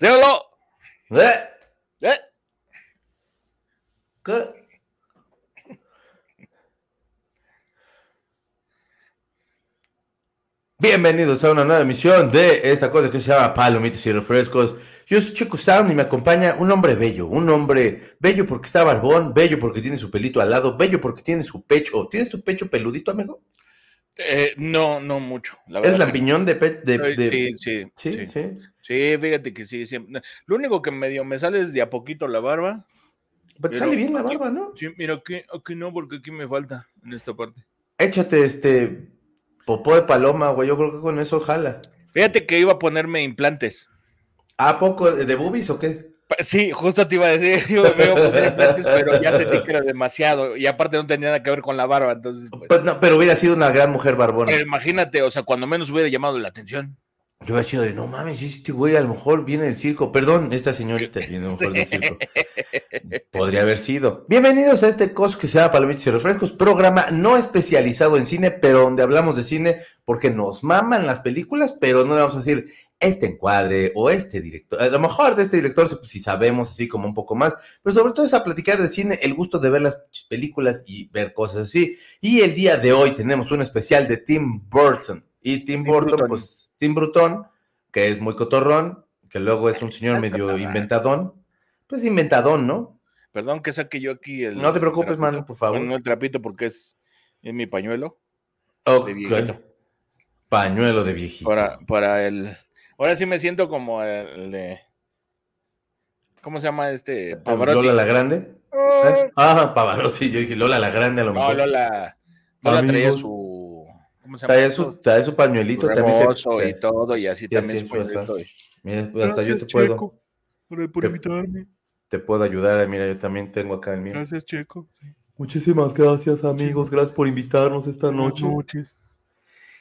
Dígalo. ¿Eh? ¿Eh? ¿Qué? Bienvenidos a una nueva emisión de esta cosa que se llama Palomitas y Refrescos. Yo soy Chico Sound y me acompaña un hombre bello, un hombre bello porque está barbón, bello porque tiene su pelito al lado, bello porque tiene su pecho. ¿Tienes tu pecho peludito, amigo? Eh, no, no mucho. La ¿Eres verdad que lampiñón de, pe- de, de- Sí, sí, Sí, sí. sí. Sí, fíjate que sí, siempre. Lo único que medio me sale es de a poquito la barba. Pero te Pero sale bien la barba, ¿no? Sí, mira, aquí, aquí no, porque aquí me falta en esta parte. Échate este popó de paloma, güey. Yo creo que con eso jala. Fíjate que iba a ponerme implantes. ¿A poco de boobies o qué? Sí, justo te iba a decir, yo me iba a poner implantes, pero ya sentí que era demasiado. Y aparte no tenía nada que ver con la barba, entonces, pues, Pues no, pero hubiera sido una gran mujer barbona. imagínate, o sea, cuando menos hubiera llamado la atención. Yo hubiera sido de, no mames, este güey a lo mejor viene del circo. Perdón, esta señorita viene a lo mejor del circo. Podría haber sido. Bienvenidos a este coso que se llama Palomitas y Refrescos, programa no especializado en cine, pero donde hablamos de cine porque nos maman las películas, pero no le vamos a decir este encuadre o este director. A lo mejor de este director pues, si sabemos así como un poco más, pero sobre todo es a platicar de cine, el gusto de ver las películas y ver cosas así. Y el día de hoy tenemos un especial de Tim Burton. Y Tim, Tim Burton, Burton. pues Tim Burton, que es muy cotorrón, que luego es un señor Ah, medio inventadón. Pues inventadón, ¿no? Perdón que saque yo aquí el. No te preocupes, trapito. mano, por favor. Bueno, no el trapito porque es, es mi pañuelo. Ok. viejito. Pañuelo de viejito. Para, para el. Ahora sí me siento como el de. ¿Cómo se llama este? Pavarotti. ¿Lola la Grande? ¿Eh? Ah, Pavarotti. Yo dije Lola la Grande a lo No, mejor. Lola. Lola traía su. ¿Cómo se llama? Trae su, trae su pañuelito Su también. se- y todo, y así Sí, también es, Mira, pues, hasta yo te puedo, por, Te- invitarme. te puedo ayudar. Mira, yo también tengo acá el mío. Gracias, Checo. Muchísimas gracias, amigos. Gracias por invitarnos esta Buenas noches.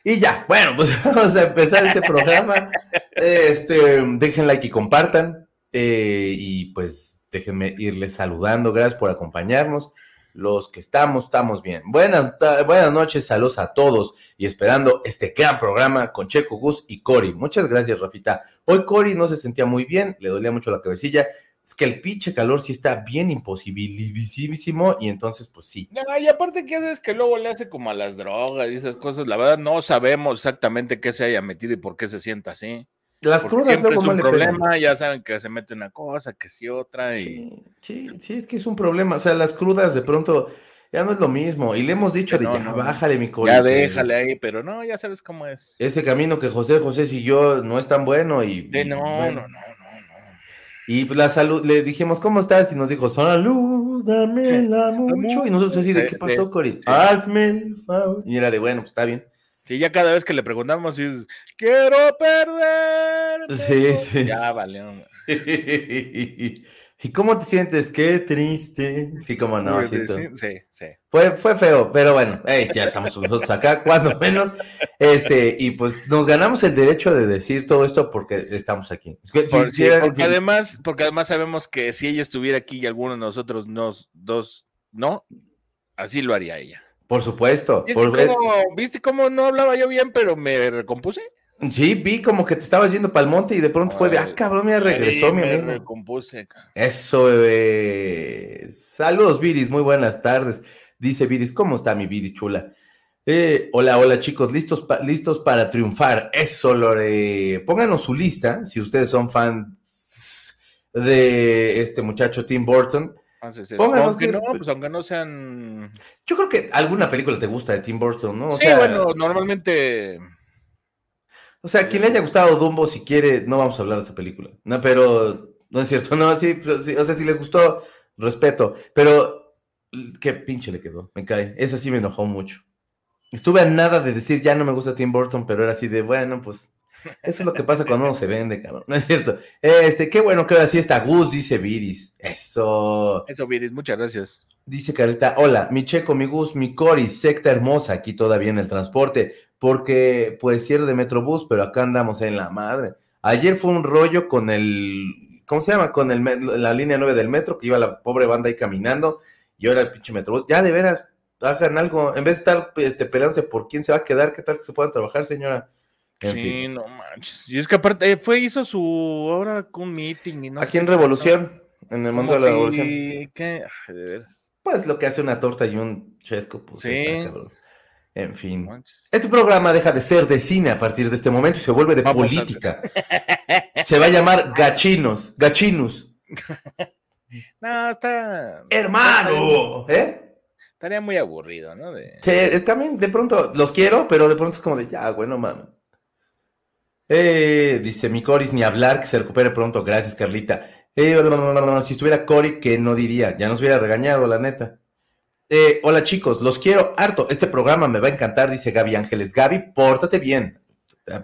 Y ya, bueno, pues vamos a empezar este programa. Este, dejen like y compartan. eh, y pues déjenme irles saludando. Gracias por acompañarnos. Los que estamos, estamos bien. Buenas, buenas noches, saludos a todos. Y esperando este gran programa con Checo, Gus y Cori. Muchas gracias, Rafita. Hoy Cori no se sentía muy bien, le dolía mucho la cabecilla. Es que el pinche calor sí está bien imposibilísimo. Y entonces, pues sí. No, y aparte, ¿qué haces que luego le hace como a las drogas y esas cosas? La verdad, no sabemos exactamente qué se haya metido y por qué se sienta así. Las Porque crudas siempre es luego un no pegan. problema, ya saben que se mete una cosa, que sí otra, y Sí, sí, sí, es que es un problema. O sea, las crudas de pronto ya no es lo mismo. Y le hemos dicho Que de no, ya no. bájale, mi coli, ya déjale ahí, pero no, ya sabes cómo es. Ese camino que José José siguió no es tan bueno y, De no, bueno. no, no, no, no. Y pues la salud, le dijimos, ¿cómo estás? Y nos dijo, salúdamela mucho. Y nosotros así, ¿de qué pasó, Cori? Hazme el favor. Y era de, bueno, pues está bien. Sí, ya cada vez que le preguntamos, es, quiero perder. Sí, sí, Ya valió. ¿Y cómo te sientes? Qué triste. Sí, cómo no, Sí, sí. Fue, fue feo, pero bueno, ey, ya estamos nosotros acá, cuando menos. Este, y pues nos ganamos el derecho de decir todo esto porque estamos aquí. Es que si Por- sí, hicieran- porque además, porque además sabemos que si ella estuviera aquí y alguno de nosotros nos dos no, así lo haría ella. Por supuesto. ¿Viste, por- cómo, ¿Viste cómo no hablaba yo bien, pero me recompuse? sí, vi como que te estabas yendo para el monte y de pronto fue de, ah, cabrón, mira, regresó mi me amigo. recompuse. ca- Eso, bebé. Saludos, Viris, muy buenas tardes. Dice Viris, ¿cómo está mi Viris chula? Eh, hola, hola chicos, listos, pa- listos para triunfar. Eso, Lore. Pónganos su lista si ustedes son fans de este muchacho Tim Burton. Entonces, es- Pónganos aunque que- no, pues aunque no sean. Yo creo que alguna película te gusta de Tim Burton, ¿no? O sí, sea, bueno, normalmente. o sea, quien le haya gustado Dumbo, si quiere, no vamos a hablar de esa película. No, pero no es cierto, no, sí, pues, sí, o sea, si les gustó, respeto. Pero qué pinche le quedó, me cae. Esa sí me enojó mucho. Estuve a nada de decir ya no me gusta Tim Burton, pero era así de bueno, pues eso es lo que pasa cuando uno se vende, cabrón. No es cierto. Este, qué bueno que ahora sí está Gus, dice Viris. Eso. Eso, Viris, muchas gracias. Dice Carita, hola, mi checo, mi Gus, mi Cori, secta hermosa, aquí todavía en el transporte, porque pues cierre de Metrobús, pero acá andamos en la madre. Ayer fue un rollo con el, ¿cómo se llama? Con el, la línea 9 del metro, que iba la pobre banda ahí caminando, y ahora el pinche Metrobús. Ya de veras, hagan algo, en vez de estar este, peleándose por quién se va a quedar, ¿qué tal que se puedan trabajar, señora? Sí, no manches. Y es que aparte eh, fue, hizo su ahora un meeting y no Aquí en Revolución, en el mundo de la Revolución. ¿Qué? Ay, de veras. Pues lo que hace una torta y un chesco, pues. Sí. está. En fin. Este programa deja de ser de cine a partir de este momento y se vuelve de Vamos política. Se va a llamar Gachinos, Gachinos. No, está. ¡Hermano! ¿Eh? Estaría muy aburrido, ¿no? De... Sí, es también de pronto los quiero, pero de pronto es como de ya, güey, no mames. Eh, dice mi Coris, ni hablar, que se recupere pronto. Gracias, Carlita. Eh, no, no, no, no, si estuviera Cori, que no diría, ya nos hubiera regañado, la neta. Eh, hola chicos, los quiero harto. Este programa me va a encantar, dice Gaby Ángeles. Gaby, pórtate bien.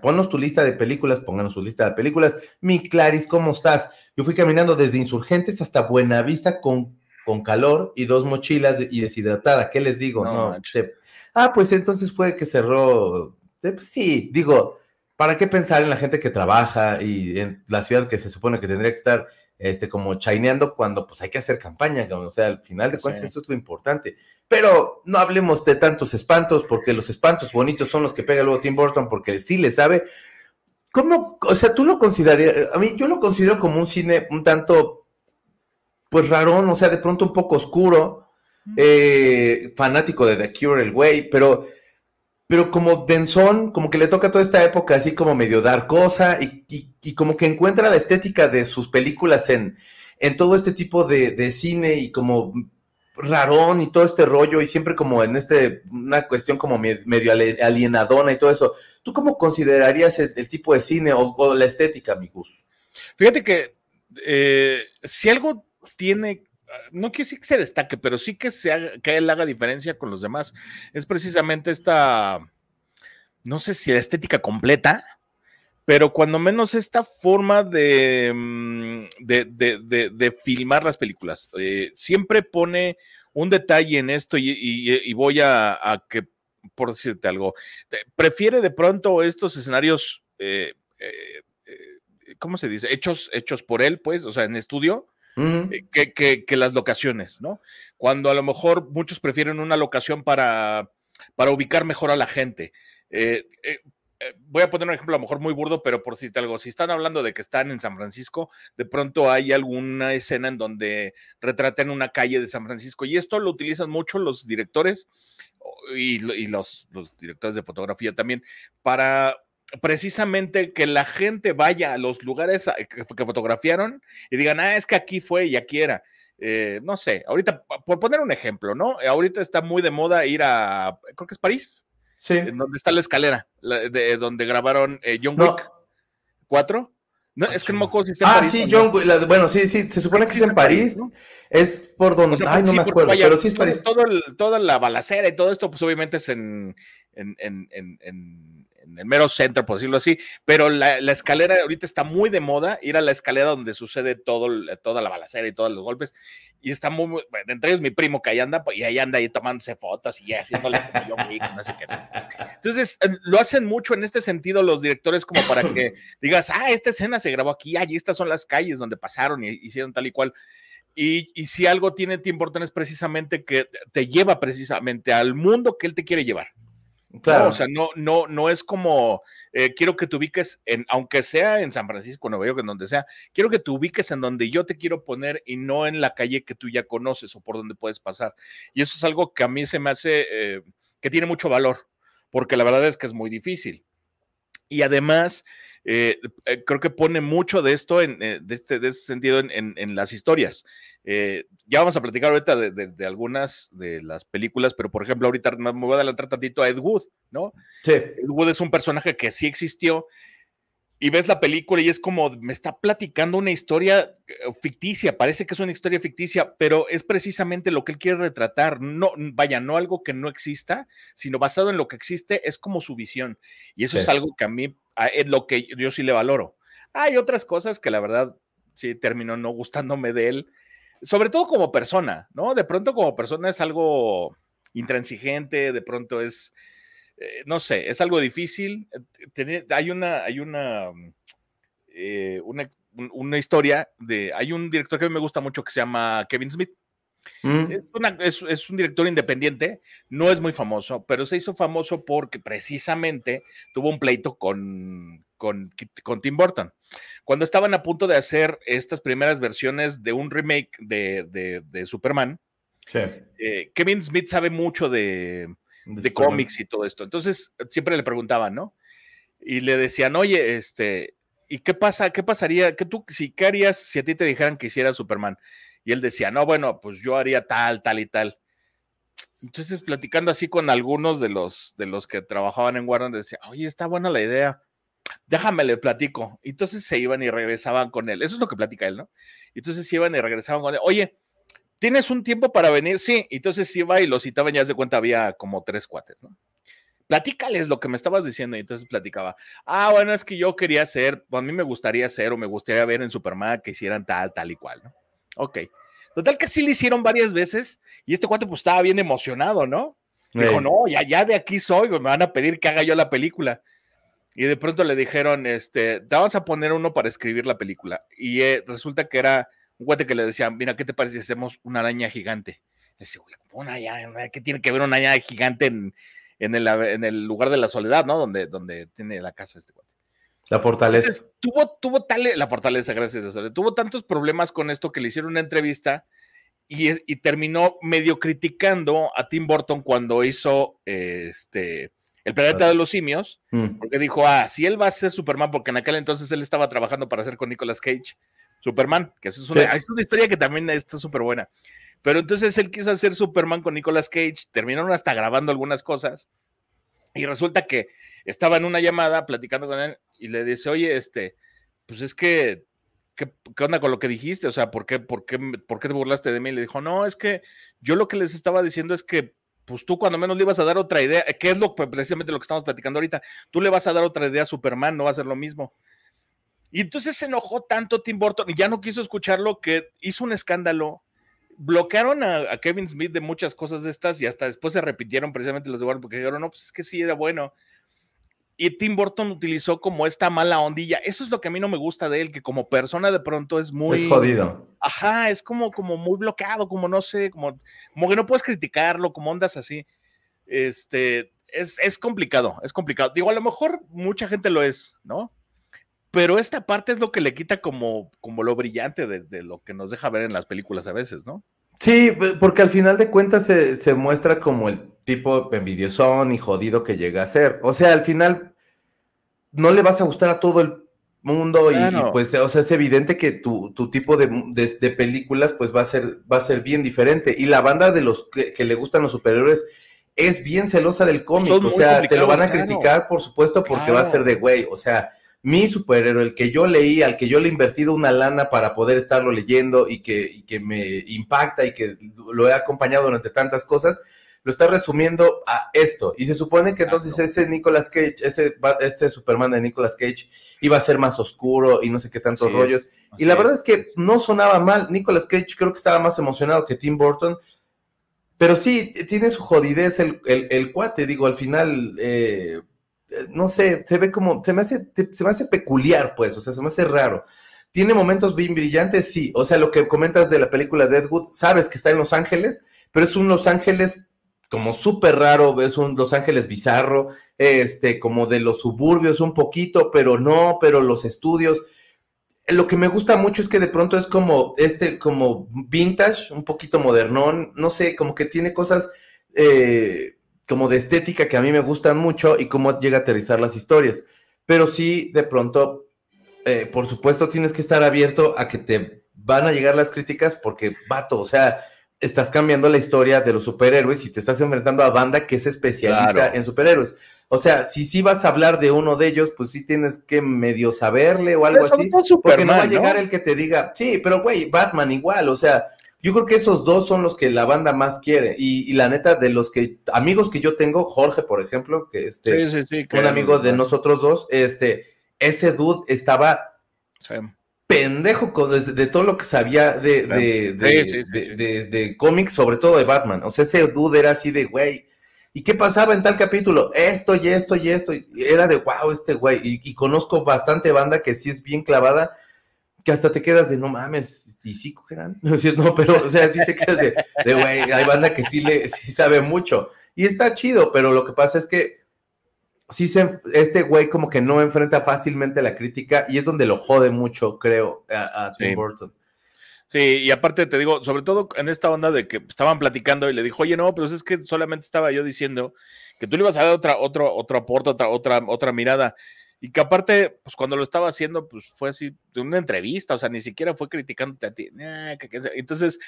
Ponnos tu lista de películas, pónganos su lista de películas. Mi Claris, ¿cómo estás? Yo fui caminando desde Insurgentes hasta Buenavista con, con calor y dos mochilas de- y deshidratada. ¿Qué les digo? No No. manches. te- Ah, pues entonces fue que cerró. Eh, pues sí, digo, ¿para qué pensar en la gente que trabaja y en la ciudad que se supone que tendría que estar este, como chaineando cuando pues hay que hacer campaña? O sea, al final de cuentas Sí. eso es lo importante. Pero no hablemos de tantos espantos, porque los espantos bonitos son los que pega luego Tim Burton, porque sí le sabe. ¿Cómo? O sea, tú lo considerarías, a mí yo lo considero como un cine un tanto, pues rarón, o sea, de pronto un poco oscuro, eh, fanático de The Cure, el güey, pero, pero como densón, como que le toca toda esta época así como medio dar cosa y, y- como que encuentra la estética de sus películas en, en todo este tipo de, de cine y como rarón y todo este rollo y siempre como en este, una cuestión como me- medio alienadona y todo eso. ¿Tú cómo considerarías el, tipo de cine o, la estética, mi? Fíjate que eh, si algo tiene, no quiero decir que se destaque, pero sí que, se haga- que él haga diferencia con los demás, es precisamente esta, no sé si la estética completa, pero cuando menos esta forma de, mm, de, de- de- filmar las películas. Eh, siempre pone un detalle en esto y, voy a, que, por decirte algo, prefiere de pronto estos escenarios, eh, eh, ¿cómo se dice? Hechos, hechos por él, pues, o sea, en estudio, Eh, que, las locaciones, ¿no? Cuando a lo mejor muchos prefieren una locación para, para ubicar mejor a la gente. Eh, eh, voy a poner un ejemplo a lo mejor muy burdo, pero por decirte algo, si están hablando de que están en San Francisco, de pronto hay alguna escena en donde retratan una calle de San Francisco y esto lo utilizan mucho los directores y los, los directores de fotografía también para precisamente que la gente vaya a los lugares que, que fotografiaaron y digan, ah, es que aquí fue y aquí era. Eh, no sé, ahorita, por poner un ejemplo, ¿no? Ahorita está muy de moda ir a, creo que es París, Sí. en donde está la escalera, la- de donde grabaron eh, John No. Wick 4. No, es que no me acuerdo si está en Ah, París sí, o no. John, Wick, la- bueno, sí, sí, se supone que es en París, ¿no? es por donde, O sea, ay, no sí, me acuerdo, vaya, pero sí es París. todo el- toda la balacera y todo esto, pues obviamente es en, en, en- en- en- el mero centro, por decirlo así, pero la, la escalera ahorita está muy de moda, ir a la escalera donde sucede todo, toda la balacera y todos los golpes, y está muy, muy- entre ellos mi primo que ahí anda, pues, y ahí anda ahí tomándose fotos y haciéndole como John Wick, no sé qué. Entonces, eh, lo hacen mucho en este sentido los directores como para que digas, ah, esta escena se grabó aquí, allí estas son las calles donde pasaron y hicieron tal y cual. Y, y si algo tiene Burton es precisamente que te lleva precisamente al mundo que él te quiere llevar. Claro. ¿no? O sea, no, no, no es como eh, quiero que te ubiques en, aunque sea en San Francisco, Nueva York, en donde sea, quiero que te ubiques en donde yo te quiero poner y no en la calle que tú ya conoces o por donde puedes pasar. Y eso es algo que a mí se me hace eh, que tiene mucho valor, porque la verdad es que es muy difícil. Y además, eh, creo que pone mucho de esto, en, de, este, de ese sentido, en, en- en las historias. Eh, ya vamos a platicar ahorita de, de- de algunas de las películas, pero por ejemplo, ahorita me voy a adelantar tantito a Ed Wood, ¿no? Sí. Ed Wood es un personaje que sí existió y ves la película y es como me está platicando una historia eh, ficticia, parece que es una historia ficticia, pero es precisamente lo que él quiere retratar. No, vaya, no algo que no exista, sino basado en lo que existe, es como su visión. Y eso Sí. es algo que a mí a- es lo que yo sí le valoro. Hay otras cosas que la verdad sí terminó no gustándome de él, sobre todo como persona, ¿no? De pronto como persona es algo intransigente, de pronto es eh, no sé, es algo difícil. eh, tener- hay una, hay una, mm, eh, una, un- una historia de, hay un director que a mí me gusta mucho que se llama Kevin Smith. Mm. Es, un director independiente, no es muy famoso, pero se hizo famoso porque precisamente tuvo un pleito con, con, Tim Burton. Cuando estaban a punto de hacer estas primeras versiones de un remake de, Superman, eh, Kevin Smith sabe mucho de, de cómics y todo esto. Entonces siempre le preguntaban, ¿no? Y le decían, oye, este, ¿y qué pasa? ¿Qué pasaría? ¿Qué tú, si, ¿Qué harías si a ti te dijeran que hiciera Superman? Y él decía, no, bueno, pues yo haría tal, tal y tal. Entonces, platicando así con algunos de los, de los que trabajaban en Warner, decía, oye, está buena la idea, déjame le platico. Entonces se iban y regresaban con él. Eso es lo que platica él, ¿no? Entonces se iban y regresaban con él. Oye, ¿tienes un tiempo para venir? Sí. Entonces iba y lo citaban, ya de cuenta, había como tres cuates, ¿no? Platícales lo que me estabas diciendo. Y entonces platicaba, ah, bueno, es que yo quería hacer, a mí me gustaría hacer o me gustaría ver en Superman que hicieran tal, tal y cual, ¿no? Ok. Total que sí le hicieron varias veces y este cuate pues estaba bien emocionado, ¿no? Dijo, no, ya, ya de aquí soy, me van a pedir que haga yo la película. Y de pronto le dijeron, este, te vamos a poner uno para escribir la película. Y eh, resulta que era un cuate que le decía, mira, ¿qué te parece si hacemos una araña gigante? Le decía, una araña, ¿qué tiene que ver una araña gigante en, en, el, en el lugar de la soledad, ¿no? Donde, donde tiene la casa este cuate. La fortaleza. tuvo, tuvo tal, la fortaleza, gracias a Tuvo tantos problemas con esto que le hicieron una entrevista y, terminó medio criticando a Tim Burton cuando hizo este El planeta de los simios, mm. porque dijo, ah, si él va a ser Superman, porque en aquel entonces él estaba trabajando para hacer con Nicolas Cage Superman, que es una, es una historia que también está súper buena. Pero entonces él quiso hacer Superman con Nicolas Cage, terminaron hasta grabando algunas cosas, y resulta que estaba en una llamada platicando con él y le dice, oye, este, pues es que, ¿qué, onda con lo que dijiste? O sea, ¿por qué, por, qué, ¿por qué te burlaste de mí? Y le dijo, no, es que yo lo que les estaba diciendo es que, pues tú cuando menos le ibas a dar otra idea, que es lo precisamente lo que estamos platicando ahorita, tú le vas a dar otra idea a Superman, no va a ser lo mismo. Y entonces se enojó tanto Tim Burton y ya no quiso escucharlo que hizo un escándalo. Bloquearon a, Kevin Smith de muchas cosas de estas y hasta después se repitieron precisamente los de Warner porque dijeron, no, pues es que sí era bueno y Tim Burton utilizó como esta mala ondilla. Eso es lo que a mí no me gusta de él, que como persona de pronto es muy... Es jodido. Ajá, es como, como muy bloqueado, como no sé, como, como que no puedes criticarlo, como ondas así. Este, es, es complicado, es complicado. Digo, a lo mejor mucha gente lo es, ¿no? Pero esta parte es lo que le quita como, como lo brillante de, de lo que nos deja ver en las películas a veces, ¿no? Sí, porque al final de cuentas se, se muestra como el tipo envidiosón y jodido que llega a ser. O sea, al final no le vas a gustar a todo el mundo y, pues, o sea, es evidente que tu, tu tipo de, de, películas pues va a ser, va a ser bien diferente. Y la banda de los que, le gustan los superhéroes es bien celosa del cómic, o sea, te lo van a criticar, por supuesto, porque va a ser de güey, o sea, mi superhéroe, el que yo leí, al que yo le he invertido una lana para poder estarlo leyendo y que, y que me impacta y que lo he acompañado durante tantas cosas, lo está resumiendo a esto. Y se supone que entonces ese Nicolas Cage, ese, este Superman de Nicolas Cage, iba a ser más oscuro y no sé qué tantos rollos. Y la verdad es que no sonaba mal. Nicolas Cage creo que estaba más emocionado que Tim Burton. Pero sí, tiene su jodidez el, el, cuate, digo, al final, eh, no sé, se ve como, se me, hace, se me hace peculiar, pues, o sea, se me hace raro. ¿Tiene momentos bien brillantes? Sí. O sea, lo que comentas de la película Deadwood, sabes que está en Los Ángeles, pero es un Los Ángeles como súper raro, ves un Los Ángeles bizarro, este, como de los suburbios un poquito, pero no, pero los estudios. Lo que me gusta mucho es que de pronto es como este, como vintage, un poquito modernón, no sé, como que tiene cosas eh, como de estética que a mí me gustan mucho y cómo llega a aterrizar las historias. Pero sí, de pronto, eh, por supuesto, tienes que estar abierto a que te van a llegar las críticas porque, vato, o sea, estás cambiando la historia de los superhéroes y te estás enfrentando a banda que es especialista en superhéroes. O sea, si sí vas a hablar de uno de ellos, pues sí tienes que medio saberle o algo así. porque no va a llegar el que te diga, sí, pero güey, Batman igual, o sea, yo creo que esos dos son los que la banda más quiere. Y, la neta, de los que, amigos que yo tengo, Jorge, por ejemplo, que este, un amigo de nosotros dos, este, ese dude estaba pendejo de, todo lo que sabía de, de, cómics, sobre todo de Batman. O sea, ese dude era así de, güey, ¿y qué pasaba en tal capítulo? Esto y esto y esto. Era de, wow, este güey. Y, conozco bastante banda que sí es bien clavada, que hasta te quedas de no mames, y sí cogerán. No, pero, o sea, sí te quedas de, güey, hay banda que sí le sí sabe mucho. Y está chido, pero lo que pasa es que sí se, este güey como que no enfrenta fácilmente la crítica y es donde lo jode mucho, creo, a, Tim Burton. Sí, y aparte te digo, sobre todo en esta onda de que estaban platicando y le dijo, oye, no, pero es que solamente estaba yo diciendo que tú le ibas a dar otra, otro, otro aporte, otra, otra, otra mirada. Y que aparte, pues cuando lo estaba haciendo, pues fue así de una entrevista, o sea, ni siquiera fue criticándote a ti. entonces,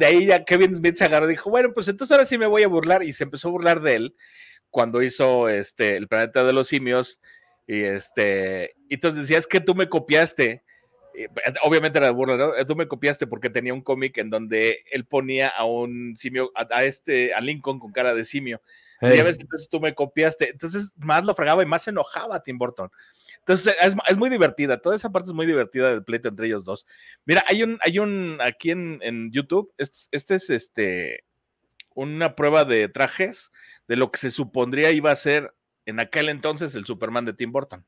de ahí ya Kevin Smith se agarró y dijo, bueno, pues entonces ahora sí me voy a burlar. Y se empezó a burlar de él cuando hizo este, el planeta de los simios. Y este, y entonces decía, es que tú me copiaste. obviamente era de burla, ¿no? Tú me copiaste porque tenía un cómic en donde él ponía a un simio, a, este, a Lincoln con cara de simio. Y a veces entonces tú me copiaste. Entonces más lo fregaba y más se enojaba Tim Burton. Entonces es, muy divertida. Toda esa parte es muy divertida del pleito entre ellos dos. Mira, hay un, hay un aquí en, YouTube. Este, este, es este una prueba de trajes de lo que se supondría iba a ser en aquel entonces el Superman de Tim Burton.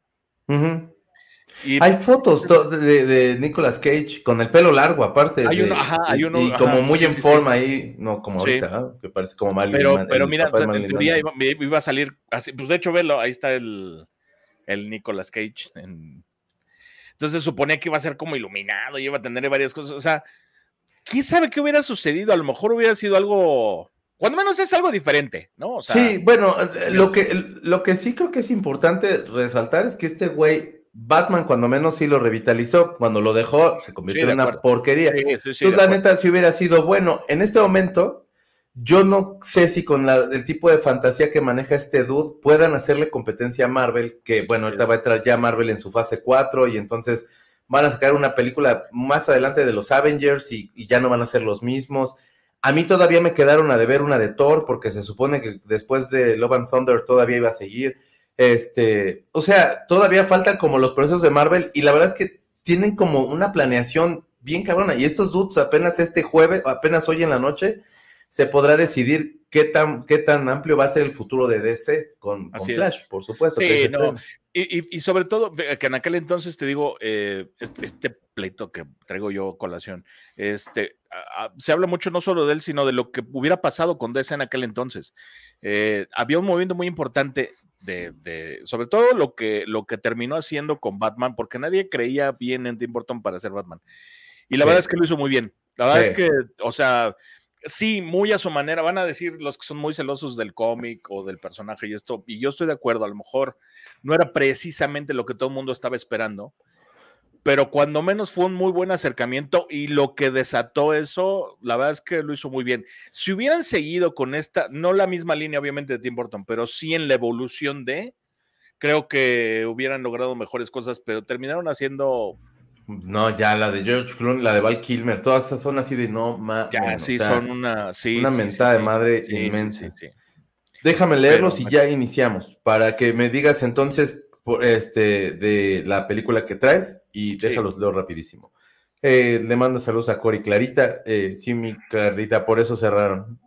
Hay fotos de, Nicolas Cage con el pelo largo, aparte. Hay uno, ajá, hay uno. Y, como muy en forma ahí, no como ahorita, que parece como mal. Pero, pero mira, en teoría iba, a salir así. Pues de hecho, velo, ahí está el, el Nicolas Cage. Entonces suponía que iba a ser como iluminado y iba a tener varias cosas. O sea, ¿quién sabe qué hubiera sucedido? A lo mejor hubiera sido algo. Cuando menos es algo diferente, ¿no? sí, bueno, lo que, lo que sí creo que es importante resaltar es que este güey Batman cuando menos sí lo revitalizó, cuando lo dejó se convirtió en una porquería. Entonces la neta si hubiera sido bueno. En este momento yo no sé si con el tipo de fantasía que maneja este dude puedan hacerle competencia a Marvel, que bueno, ahorita va a entrar ya Marvel en su fase 4 y entonces van a sacar una película más adelante de los Avengers y, y ya no van a ser los mismos. A mí todavía me quedaron a deber una de Thor porque se supone que después de Love and Thunder todavía iba a seguir. Este, o sea, todavía faltan como los procesos de Marvel y la verdad es que tienen como una planeación bien cabrona. Y estos dudes apenas este jueves, apenas hoy en la noche, se podrá decidir qué tan, qué tan amplio va a ser el futuro de DC con, Flash, por supuesto. Sí, no. Y, y, sobre todo, que en aquel entonces te digo, eh, este, este, pleito que traigo yo colación, este, se habla mucho no solo de él, sino de lo que hubiera pasado con DC en aquel entonces. Eh, había un movimiento muy importante de, sobre todo lo que, lo que terminó haciendo con Batman, porque nadie creía bien en Tim Burton para ser Batman. Y la verdad es que lo hizo muy bien. La verdad es que, o sea, sí, muy a su manera, van a decir los que son muy celosos del cómic o del personaje y esto, y yo estoy de acuerdo, a lo mejor no era precisamente lo que todo el mundo estaba esperando, pero cuando menos fue un muy buen acercamiento y lo que desató eso, la verdad es que lo hizo muy bien. Si hubieran seguido con esta, no la misma línea obviamente de Tim Burton, pero sí en la evolución de, creo que hubieran logrado mejores cosas, pero terminaron haciendo... No, ya la de George Clooney, la de Val Kilmer, todas esas son así de no, ma, ya, sí, son una, sí, una mentada de madre inmensa. Déjame leerlos y ya iniciamos, para que me digas entonces este, de la película que traes y déjalos leo rapidísimo. Eh, le manda saludos a Cory Clarita. Eh, sí, mi Clarita, por eso cerraron.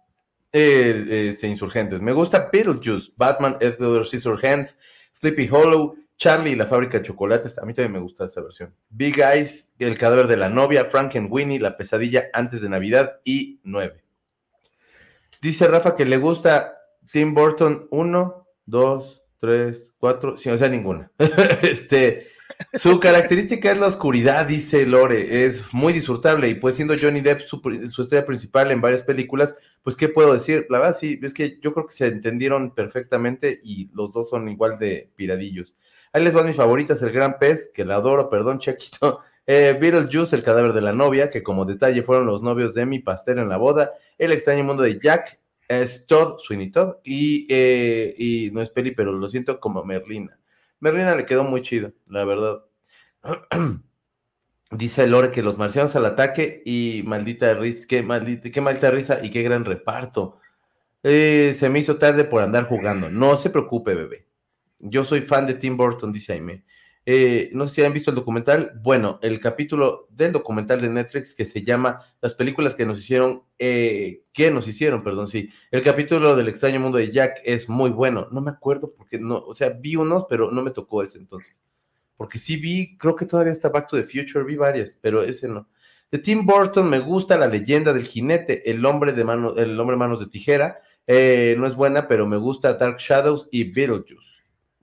Eh, eh insurgentes. Me gusta Beetlejuice, Batman, Edward Hands Sleepy Hollow, Charlie y la fábrica de chocolates. A mí también me gusta esa versión. Big Eyes, El cadáver de la novia, Frank and Winnie, La pesadilla antes de Navidad y 9. Dice Rafa que le gusta Tim Burton 1, 2, 3, cuatro, sí, o sea, ninguna. este, su característica es la oscuridad, dice Lore, es muy disfrutable y pues siendo Johnny Depp su, estrella principal en varias películas, pues qué puedo decir, la verdad sí, es que yo creo que se entendieron perfectamente y los dos son igual de piradillos. Ahí les van mis favoritas, El Gran Pez, que la adoro, perdón, Chequito. Eh, Beetlejuice, El cadáver de la novia, que como detalle fueron los novios de mi pastel en la boda. El extraño mundo de Jack, es Todd, Sweeney Todd, y, eh, y no es peli, pero lo siento como Merlina. Merlina le quedó muy chido, la verdad. Dice Lore que los marcianos al ataque y maldita risa, qué maldita, qué maldita risa y qué gran reparto. Eh, se me hizo tarde por andar jugando. No se preocupe, bebé. Yo soy fan de Tim Burton, dice Aime. Eh, no sé si han visto el documental. Bueno, el capítulo del documental de Netflix que se llama Las películas que nos hicieron, eh, que nos hicieron, perdón, sí. El capítulo del extraño mundo de Jack es muy bueno. No me acuerdo porque no, o sea, vi unos, pero no me tocó ese entonces. porque sí vi, creo que todavía está Back to the Future, vi varias, pero ese no. De Tim Burton me gusta la leyenda del jinete, el hombre de mano, el hombre manos de tijera. Eh, no es buena, pero me gusta Dark Shadows y Beetlejuice.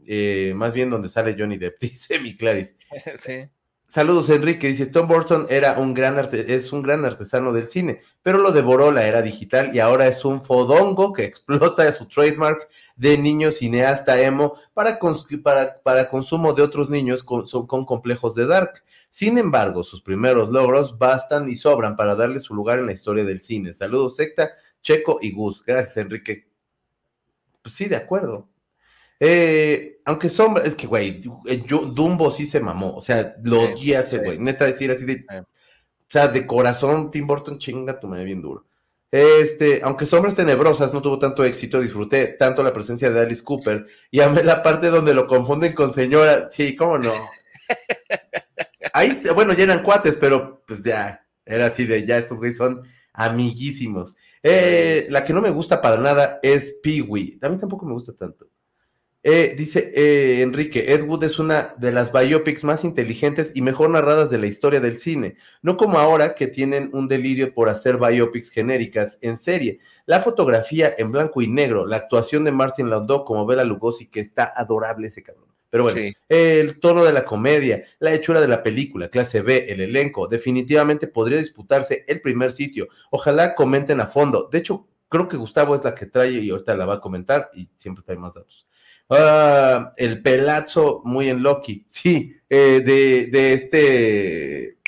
Eh, más bien donde sale Johnny Depp, dice mi Clarice. Sí. Saludos, Enrique. Dice, Tom Burton era un gran es un gran artesano del cine, pero lo devoró la era digital y ahora es un fodongo que explota su trademark de niño cineasta emo para, para, para consumo de otros niños con, con complejos de dark. Sin embargo, sus primeros logros bastan y sobran para darle su lugar en la historia del cine. Saludos, Secta, Checo y Gus. Gracias, Enrique. Pues sí, de acuerdo. Eh, aunque Sombra, es que, güey, Dumbo sí se mamó, o sea, lo odié ese, güey, neta decir así de, o sea, de corazón, Tim Burton, chinga tu madre bien duro. Este, aunque Sombras Tenebrosas no tuvo tanto éxito, disfruté tanto la presencia de Alice Cooper y amé la parte donde lo confunden con señora, sí, cómo no. Ahí, bueno, ya eran cuates, pero pues ya, era así de, ya estos güeyes son amiguísimos. Eh, la que no me gusta para nada es Pee-Wee, a mí tampoco me gusta tanto. Eh, dice eh, Enrique, Ed Wood es una de las biopics más inteligentes y mejor narradas de la historia del cine, no como ahora que tienen un delirio por hacer biopics genéricas en serie. La fotografía en blanco y negro, la actuación de Martin Landau como Bela Lugosi, que está adorable ese cabrón. Pero bueno, el tono de la comedia, la hechura de la película, clase B, el elenco, definitivamente podría disputarse el primer sitio. Ojalá comenten a fondo. De hecho, creo que Gustavo es la que trae y ahorita la va a comentar y siempre trae más datos. Ah, el pelazo muy en Loki. Sí, eh, de, de, este.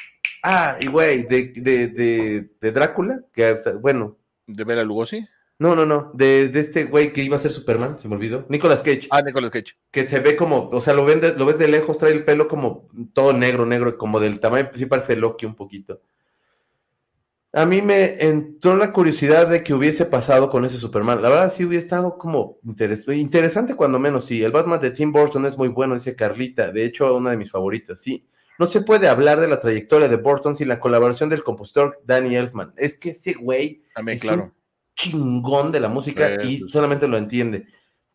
Ah, y güey, de, de, de, Drácula, que bueno. ¿De Bela Lugosi? No, no, no, de, este güey que iba a ser Superman, se me olvidó. Nicolas Cage. Ah, Nicolas Cage. Que se ve como, o sea, lo, ven lo ves de lejos, trae el pelo como todo negro, negro, como del tamaño, sí parece Loki un poquito a mí me entró la curiosidad de que hubiese pasado con ese Superman. La verdad sí hubiera estado como interesante cuando menos, sí. El Batman de Tim Burton es muy bueno, dice Carlita. De hecho, una de mis favoritas, sí. No se puede hablar de la trayectoria de Burton sin la colaboración del compositor Danny Elfman. Es que ese güey es claro. un chingón de la música y solamente lo entiende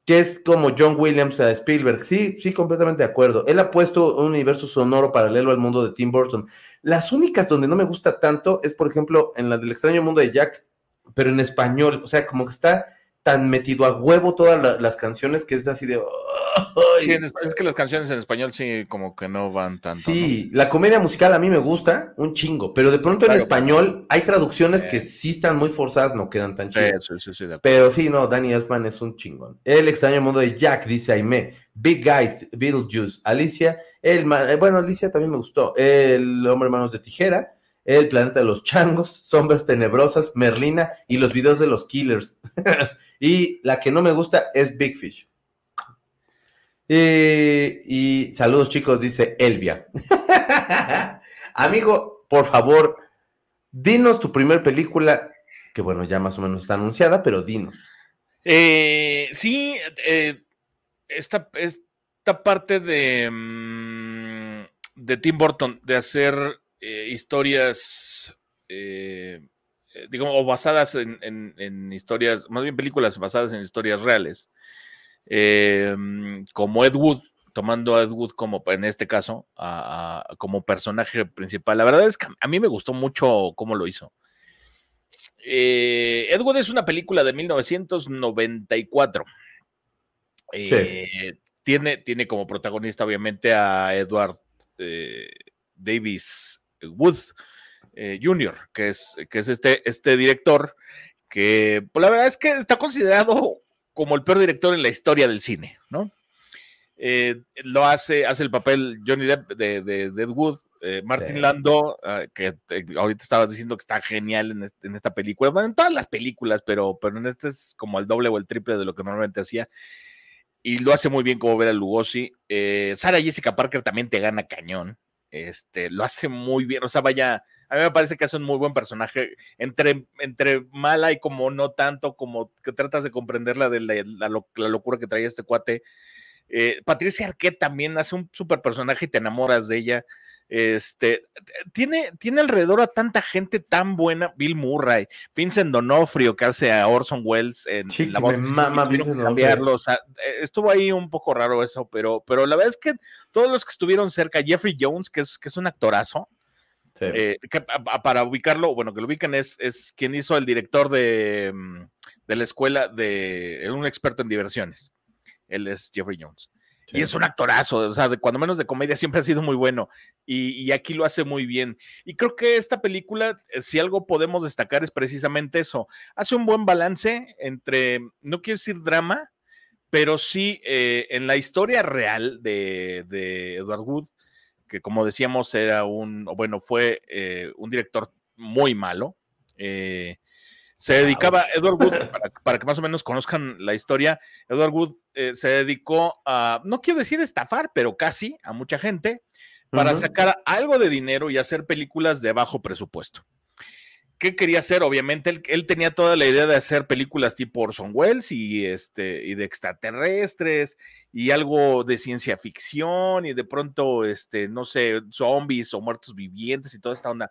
que es como John Williams a Spielberg. Sí, sí, completamente de acuerdo. Él ha puesto un universo sonoro paralelo al mundo de Tim Burton. Las únicas donde no me gusta tanto es, por ejemplo, en la del extraño mundo de Jack, pero en español. O sea, como que está tan metido a huevo todas las canciones que es así de... Sí, es que las canciones en español sí como que no van tanto. Sí, la comedia musical a mí me gusta un chingo, pero de pronto en español hay traducciones que sí están muy forzadas, no quedan tan chidas. Sí, sí, pero sí, no, Danny Elfman es un chingón. El extraño mundo de Jack, dice Aime. Big Guys, Beetlejuice, Alicia, el, eh, bueno, Alicia también me gustó. El hombre manos de tijera, el planeta de los changos, sombras tenebrosas, Merlina y los videos de los killers. y la que no me gusta es Big Fish. Eh, y saludos chicos, dice Elvia. Amigo, por favor, dinos tu primer película, que bueno, ya más o menos está anunciada, pero dinos. Eh, sí, eh, esta, esta, parte de, mm, de Tim Burton, de hacer historias, digamos, o basadas en, en historias, más bien películas basadas en historias reales Em, como Ed Wood, tomando a Ed Wood como, en este caso, como personaje principal. La verdad es que a mí me gustó mucho cómo lo hizo. Eh, Ed Wood es una película de 1994. Eh, tiene, tiene como protagonista, obviamente, a Edward eh, Davis Wood Jr., que es, que es este, este director que, pues, la verdad es que está considerado como el peor director en la historia del cine, ¿no? Eh, lo hace, hace el papel Johnny Depp de, de, Ed Wood, eh, Martin Lando, ah, que ahorita estabas diciendo que está genial en, esta película, bueno, en todas las películas, pero, pero en este es como el doble o el triple de lo que normalmente hacía, y lo hace muy bien como ver a Lugosi. Eh, Sara Jessica Parker también te gana cañón, este, lo hace muy bien, o sea, vaya, a mí me parece que hace un muy buen personaje, entre, entre mala y como no tanto, como que tratas de comprender la, de la, locura que traía este cuate. Eh, Patricia Arquette también hace un super personaje y te enamoras de ella. Este, tiene, tiene alrededor a tanta gente tan buena, Bill Murray, Vincent Donofrio, que hace a Orson Welles en, la voz. cambiarlo, estuvo ahí un poco raro eso, pero, pero la verdad es que todos los que estuvieron cerca, Jeffrey Jones, que es, que es un actorazo, eh, para ubicarlo, bueno, que lo ubican es, es quien hizo el director de, mm, de la escuela de un experto en diversiones. Él es Jeffrey Jones. Y es un actorazo, o sea, de, cuando menos de comedia siempre ha sido muy bueno y, aquí lo hace muy bien. Y creo que esta película, eh, si algo podemos destacar es precisamente eso. Hace un buen balance entre, no quiero decir drama, pero sí eh, en la historia real de, Edward Wood, que como decíamos era un, bueno, fue eh, un director muy malo. Se dedicaba, Edward Wood, para, que más o menos conozcan la historia, Edward Wood eh, se dedicó a, no quiero decir estafar, pero casi a mucha gente, para sacar algo de dinero y hacer películas de bajo presupuesto. ¿Qué quería hacer? Obviamente él, tenía toda la idea de hacer películas tipo Orson Welles y, este, y de extraterrestres y algo de ciencia ficción y de pronto, este, no sé, zombies o muertos vivientes y toda esta onda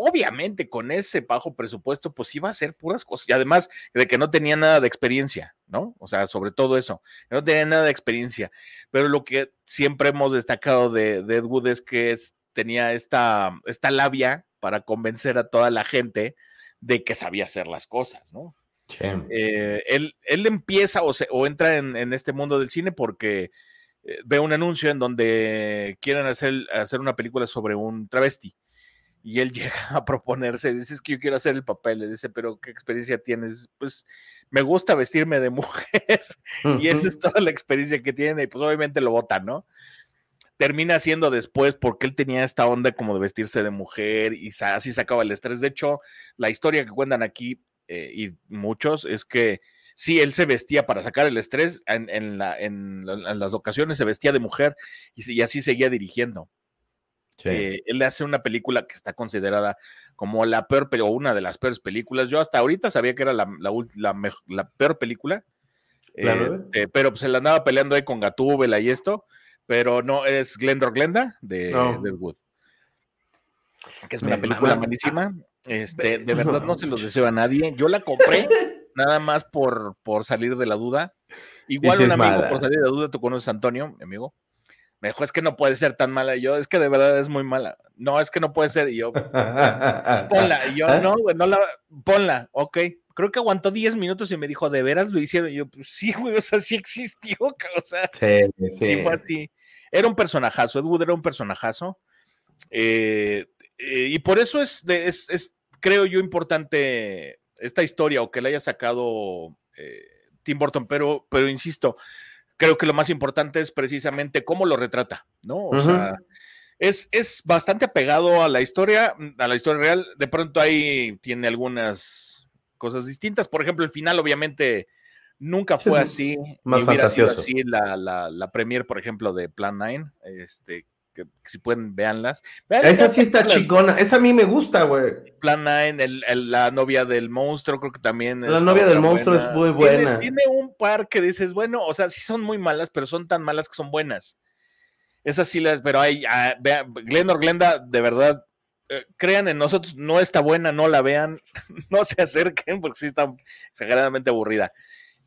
obviamente con ese bajo presupuesto, pues iba a ser puras cosas. Y además de que no tenía nada de experiencia, ¿no? O sea, sobre todo eso, no tenía nada de experiencia. Pero lo que siempre hemos destacado de, de Ed Wood es que tenía esta, esta labia para convencer a toda la gente de que sabía hacer las cosas, ¿no? Eh, él, él, empieza o, se, o entra en, este mundo del cine porque eh, ve un anuncio en donde quieren hacer, hacer una película sobre un travesti y él llega a proponerse, dice, es que yo quiero hacer el papel, le dice, pero ¿qué experiencia tienes? Pues me gusta vestirme de mujer y esa es toda la experiencia que tiene y pues obviamente lo votan, ¿no? Termina haciendo después porque él tenía esta onda como de vestirse de mujer y así sacaba el estrés. De hecho, la historia que cuentan aquí eh, y muchos es que sí, él se vestía para sacar el estrés en, la, en, las ocasiones, se vestía de mujer y, y así seguía dirigiendo eh, él hace una película que está considerada como la peor, pero una de las peores películas. Yo hasta ahorita sabía que era la, la, peor película, este, pero pues se la andaba peleando ahí con Gatúbela y esto, pero no, es Glendor Glenda de, Wood. Que es una película malísima. Este, de verdad no se los deseo a nadie. Yo la compré nada más por, por salir de la duda. Igual un amigo por salir de la duda, tú conoces a Antonio, mi amigo me dijo, es que no puede ser tan mala. Y yo, es que de verdad es muy mala. No, es que no puede ser. Y yo, ponla. Y yo, no, güey, no la, ponla. Ok. Creo que aguantó 10 minutos y me dijo, ¿de veras lo hicieron? Y yo, pues sí, güey, o sea, sí existió. O sea, sí, sí. fue así. Era un personajazo. Ed Wood era un personajazo. Eh, eh, y por eso es, es, es, creo yo, importante esta historia o que la haya sacado eh, Tim Burton. Pero, pero insisto, creo que lo más importante es precisamente cómo lo retrata, ¿no? O sea, es, es, bastante apegado a la historia, a la historia real. De pronto ahí tiene algunas cosas distintas. Por ejemplo, el final, obviamente, nunca fue así. Más fantasioso. así la, la, la premier, por ejemplo, de Plan 9, este, si pueden, véanlas. esa sí está chingona, esa a mí me gusta, güey. Plan 9, la novia del monstruo, creo que también. La novia del monstruo es muy buena. Tiene, un par que dices, bueno, o sea, sí son muy malas, pero son tan malas que son buenas. Esas sí las, pero hay, ah, Glendor Glenda, de verdad, eh, crean en nosotros, no está buena, no la vean, no se acerquen porque sí está exageradamente aburrida.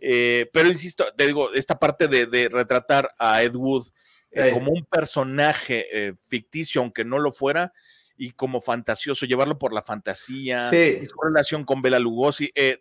Eh, pero insisto, te digo, esta parte de, de retratar a Ed Wood eh, como un personaje eh, ficticio, aunque no lo fuera, y como fantasioso, llevarlo por la fantasía, su relación con Bela Lugosi. Eh,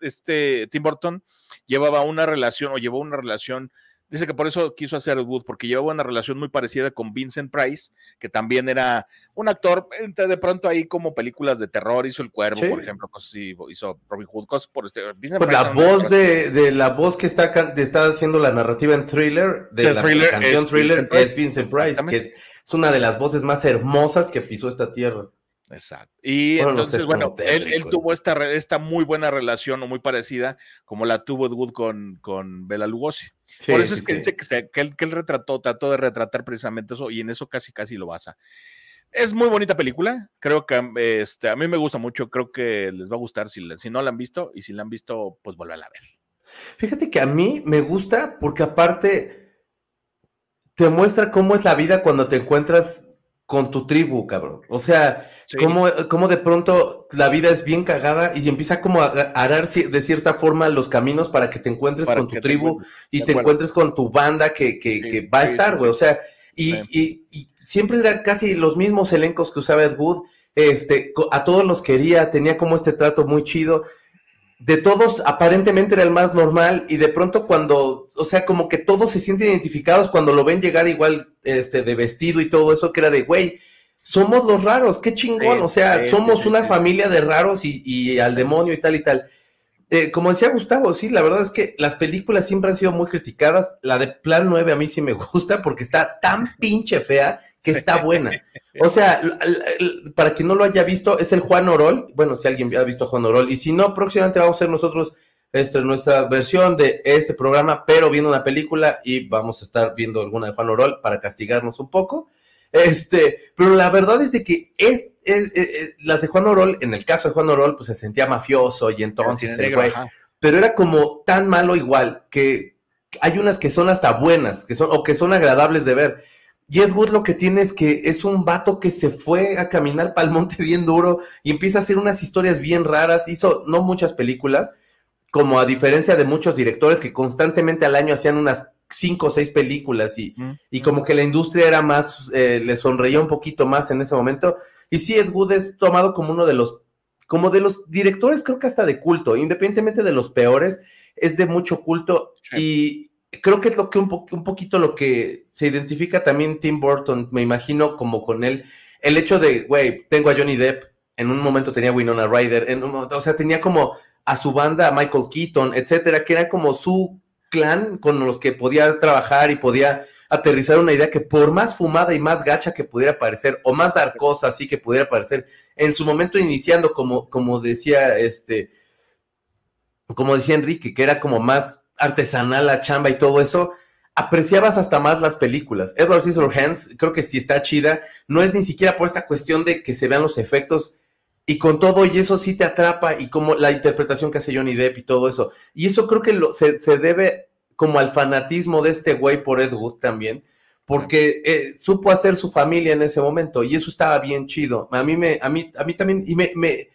este Tim Burton llevaba una relación o llevó una relación Dice que por eso quiso hacer Wood, porque llevaba una relación muy parecida con Vincent Price, que también era un actor, de pronto ahí como películas de terror, hizo El Cuervo, por ejemplo, cosas hizo Robin Hood, cosas por este. pues la voz de, la voz que está, está haciendo la narrativa en Thriller, de la canción Thriller, es Vincent Price, que es una de las voces más hermosas que pisó esta tierra. Exacto. Y entonces, bueno, él, tuvo esta, esta muy buena relación o muy parecida como la tuvo Wood con, con Bela Lugosi. Por eso es que dice que, él, retrató, trató de retratar precisamente eso y en eso casi casi lo basa. Es muy bonita película, creo que este, a mí me gusta mucho, creo que les va a gustar si, si no la han visto y si la han visto, pues vuelvan a ver. Fíjate que a mí me gusta porque aparte te muestra cómo es la vida cuando te encuentras con tu tribu, cabrón. O sea, como cómo, de pronto la vida es bien cagada y empieza como a arar de cierta forma los caminos para que te encuentres con tu tribu y te encuentres con tu banda que, que, va a estar, güey. O sea, y, y, y, siempre eran casi los mismos elencos que usaba Ed Wood. Este, a todos los quería, tenía como este trato muy chido de todos aparentemente era el más normal y de pronto cuando, o sea, como que todos se sienten identificados cuando lo ven llegar igual este de vestido y todo eso que era de, güey, somos los raros, qué chingón, o sea, somos una familia de raros y, y, al demonio y tal y tal. Eh, como decía Gustavo, sí, la verdad es que las películas siempre han sido muy criticadas. La de Plan 9 a mí sí me gusta porque está tan pinche fea que está buena. O sea, para quien no lo haya visto, es el Juan Orol. Bueno, si alguien ha visto a Juan Orol. Y si no, próximamente vamos a hacer nosotros esto, nuestra versión de este programa, pero viendo una película y vamos a estar viendo alguna de Juan Orol para castigarnos un poco. Este, pero la verdad es de que es, las de Juan Orol, en el caso de Juan Orol, pues se sentía mafioso y entonces el güey, pero era como tan malo igual que hay unas que son hasta buenas, que son, o que son agradables de ver. Y Ed Wood lo que tiene es que es un vato que se fue a caminar para el monte bien duro y empieza a hacer unas historias bien raras. Hizo no muchas películas, como a diferencia de muchos directores que constantemente al año hacían unas cinco o seis películas y, y como que la industria era más, eh, le sonreía un poquito más en ese momento. Y sí, Ed Wood es tomado como uno de los, como de los directores, creo que hasta de culto, independientemente de los peores, es de mucho culto y creo que es lo que un, un poquito lo que se identifica también Tim Burton, me imagino como con él, el hecho de, güey, tengo a Johnny Depp, en un momento tenía Winona Ryder, o sea, tenía como a su banda, a Michael Keaton, etcétera, que era como su clan con los que podía trabajar y podía aterrizar una idea que por más fumada y más gacha que pudiera parecer, o más dar cosas así que pudiera parecer, en su momento iniciando, como, como decía este, como decía Enrique, que era como más artesanal la chamba y todo eso, apreciabas hasta más las películas. Edward Scissorhands, creo que sí está chida, no es ni siquiera por esta cuestión de que se vean los efectos y con todo, y eso sí te atrapa, y como la interpretación que hace Johnny Depp y todo eso. Y eso creo que lo, se, se, debe como al fanatismo de este güey por Ed Wood también, porque eh, supo hacer su familia en ese momento, y eso estaba bien chido. A mí, me, a mí, a mí también, y me, me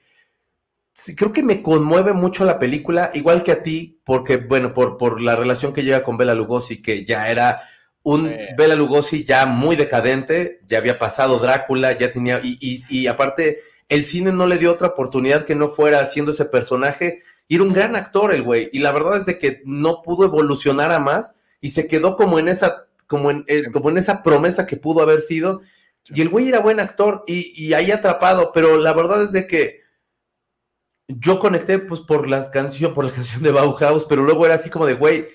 creo que me conmueve mucho la película, igual que a ti, porque, bueno, por, por la relación que llega con Bela Lugosi, que ya era un Bela Lugosi ya muy decadente, ya había pasado Drácula, ya tenía, y, y, y aparte el cine no le dio otra oportunidad que no fuera haciendo ese personaje. Y era un gran actor el güey. Y la verdad es de que no pudo evolucionar a más y se quedó como en esa, como en, eh, como en esa promesa que pudo haber sido. Y el güey era buen actor y, y, ahí atrapado, pero la verdad es de que yo conecté pues por las canciones, por la canción de Bauhaus, pero luego era así como de güey,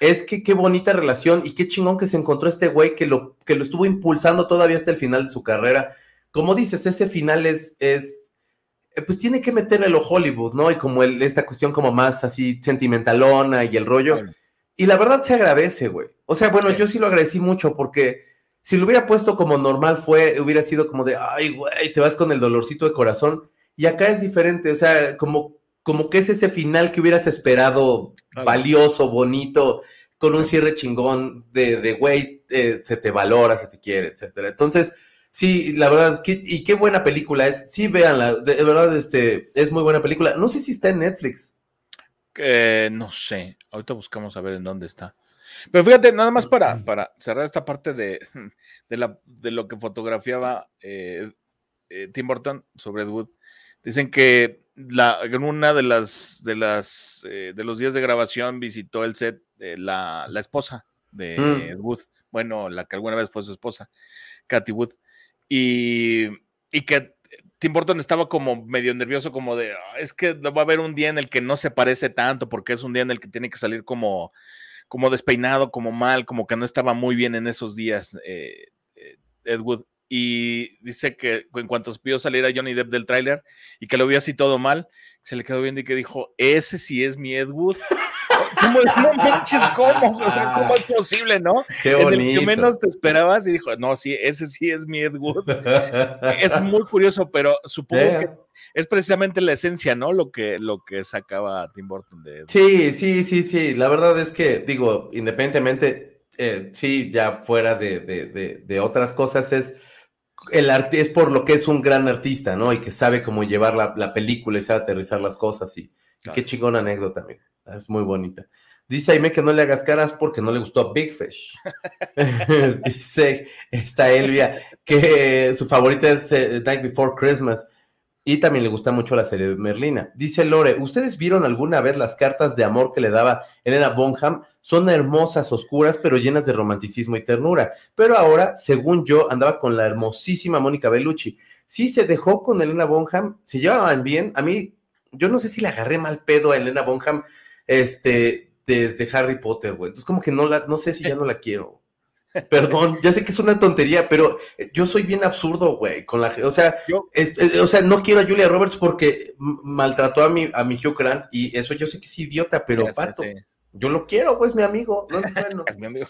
es que qué bonita relación y qué chingón que se encontró este güey que lo, que lo estuvo impulsando todavía hasta el final de su carrera como dices, ese final es, es eh, pues tiene que meterle lo Hollywood, ¿no? Y como el, esta cuestión como más así sentimentalona y el rollo. Y la verdad se agradece, güey. O sea, bueno, yo sí lo agradecí mucho porque si lo hubiera puesto como normal fue, hubiera sido como de, ay, güey, te vas con el dolorcito de corazón. Y acá es diferente, o sea, como, como que es ese final que hubieras esperado valioso, bonito, con un cierre chingón de, de güey, eh, se te valora, se te quiere, etcétera. Entonces, Sí, la verdad, y qué buena película es. Sí, véanla, de, verdad, este, es muy buena película. No sé si está en Netflix. Eh, no sé, ahorita buscamos a ver en dónde está. Pero fíjate, nada más para, para cerrar esta parte de, de, la, de lo que fotografiaba eh, eh, Tim Burton sobre Ed Wood. Dicen que la, en una de las de las de los días de grabación visitó el set la, la, esposa de mm. Ed Wood. Bueno, la que alguna vez fue su esposa, Katy Wood y, que Tim Burton estaba como medio nervioso, como de, ah, es que va a haber un día en el que no se parece tanto, porque es un día en el que tiene que salir como, como despeinado, como mal, como que no estaba muy bien en esos días, eh, eh Ed Wood. Y dice que en cuanto pidió salir a Johnny Depp del tráiler y que lo vio así todo mal, se le quedó viendo y que dijo, ese sí es mi Ed Wood. ¿Cómo es? No manches, ¿cómo? O sea, ¿cómo es posible, no? Qué bonito. En el que menos te esperabas y dijo, no, sí, ese sí es mi Ed Wood. es muy curioso, pero supongo que es precisamente la esencia, ¿no? Lo que, lo que sacaba Tim Burton de Ed Sí, sí, sí, sí. La verdad es que, digo, independientemente, eh, sí, ya fuera de, de, de, de otras cosas, es el arte es por lo que es un gran artista, ¿no? Y que sabe cómo llevar la, película y sabe aterrizar las cosas. Y, qué chingona anécdota, amigo. Es muy bonita. Dice Aime que no le hagas caras porque no le gustó Big Fish. Dice esta Elvia que su favorita es eh, Night Before Christmas. Y también le gusta mucho la serie de Merlina. Dice Lore, ¿ustedes vieron alguna vez las cartas de amor que le daba Elena Bonham? Son hermosas, oscuras, pero llenas de romanticismo y ternura. Pero ahora, según yo, andaba con la hermosísima Mónica Bellucci. Sí, se dejó con Elena Bonham, se llevaban bien. A mí, yo no sé si le agarré mal pedo a Elena Bonham este, desde Harry Potter, güey. Entonces, como que no la, no sé si ya no la quiero. Perdón, ya sé que es una tontería, pero yo soy bien absurdo, güey, con la, o sea, o sea, no quiero a Julia Roberts porque maltrató a mi, a mi Hugh Grant y eso yo sé que es idiota, pero pato, yo lo quiero, pues mi amigo, no es bueno. es mi amigo.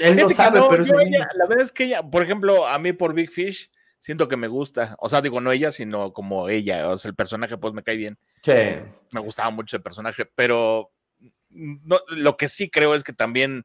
Él no sabe, pero es La verdad es que ella, por ejemplo, a mí por Big Fish siento que me gusta, o sea, digo no ella, sino como ella, o sea, el personaje pues me cae bien. Sí. Me gustaba mucho el personaje, pero no, lo que sí creo es que también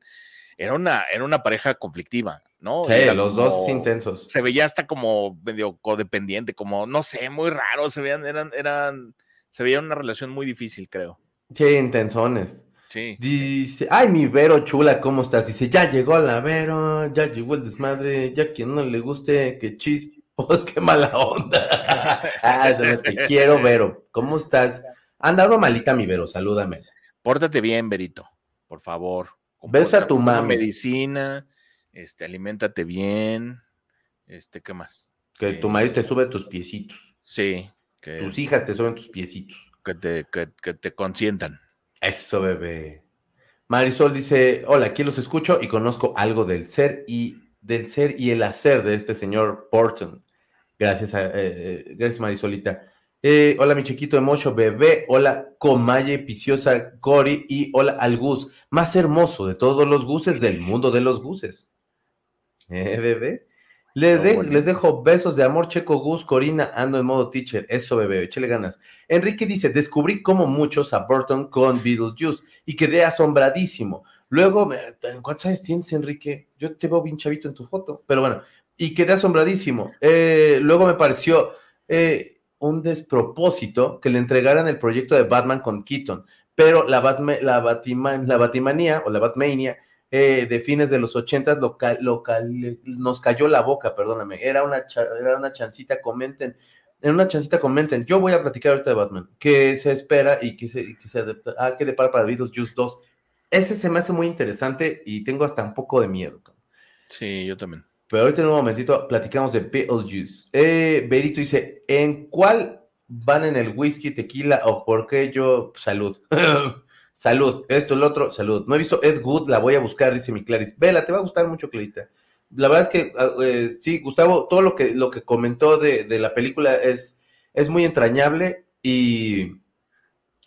era una, era una pareja conflictiva, ¿no? Sí, los dos intensos. Se veía hasta como medio codependiente, como, no sé, muy raro, se veían, eran, eran, se veía una relación muy difícil, creo. Sí, intensones. Sí. Dice, ay, mi Vero chula, ¿cómo estás? Dice, ya llegó la Vero, ya llegó el desmadre, ya quien no le guste, que chispos, qué mala onda. ah, te quiero, Vero. ¿Cómo estás? Han dado malita mi Vero, salúdame. Pórtate bien, Verito, por favor. Ves a tu mamá. Medicina, este, aliméntate bien, este, ¿qué más? Que tu marido te sube tus piecitos. Sí. Que, tus hijas te suben tus piecitos. Que te, que, te consientan. Eso, bebé. Marisol dice, hola, aquí los escucho y conozco algo del ser y del ser y el hacer de este señor Porton. Gracias, a, eh, eh, gracias Marisolita. Eh, hola, mi chiquito de bebé. Hola, Comaye, Piciosa, Cori. Y hola al Gus, más hermoso de todos los guses del mundo de los guses. Eh, bebé. Les, dejo besos de amor, Checo Gus, Corina, ando en modo teacher. Eso, bebé, échale ganas. Enrique dice: Descubrí como muchos a Burton con Beetlejuice y quedé asombradísimo. Luego, ¿cuántos años tienes, Enrique? Yo te veo bien chavito en tu foto, pero bueno, y quedé asombradísimo. Eh, luego me pareció. Eh, un despropósito que le entregaran el proyecto de Batman con Keaton, pero la, la, la Batimanía o la Batmania eh, de fines de los ochentas nos cayó la boca, perdóname, era una, era una chancita, comenten, en una chancita comenten, yo voy a platicar ahorita de Batman, que se espera y que se, que se ah, que depara para Beetlejuice 2. Ese se me hace muy interesante y tengo hasta un poco de miedo. Sí, yo también. Pero ahorita en un momentito platicamos de Beetlejuice. Eh, Berito dice, ¿en cuál van en el whisky, tequila o por qué yo? Salud. salud. Esto, el otro, salud. No he visto Ed Good, la voy a buscar, dice mi Clarice. Vela, te va a gustar mucho, Clarita. La verdad es que, ah, eh, sí, Gustavo, todo lo que, lo que comentó de, de la película es, es muy entrañable y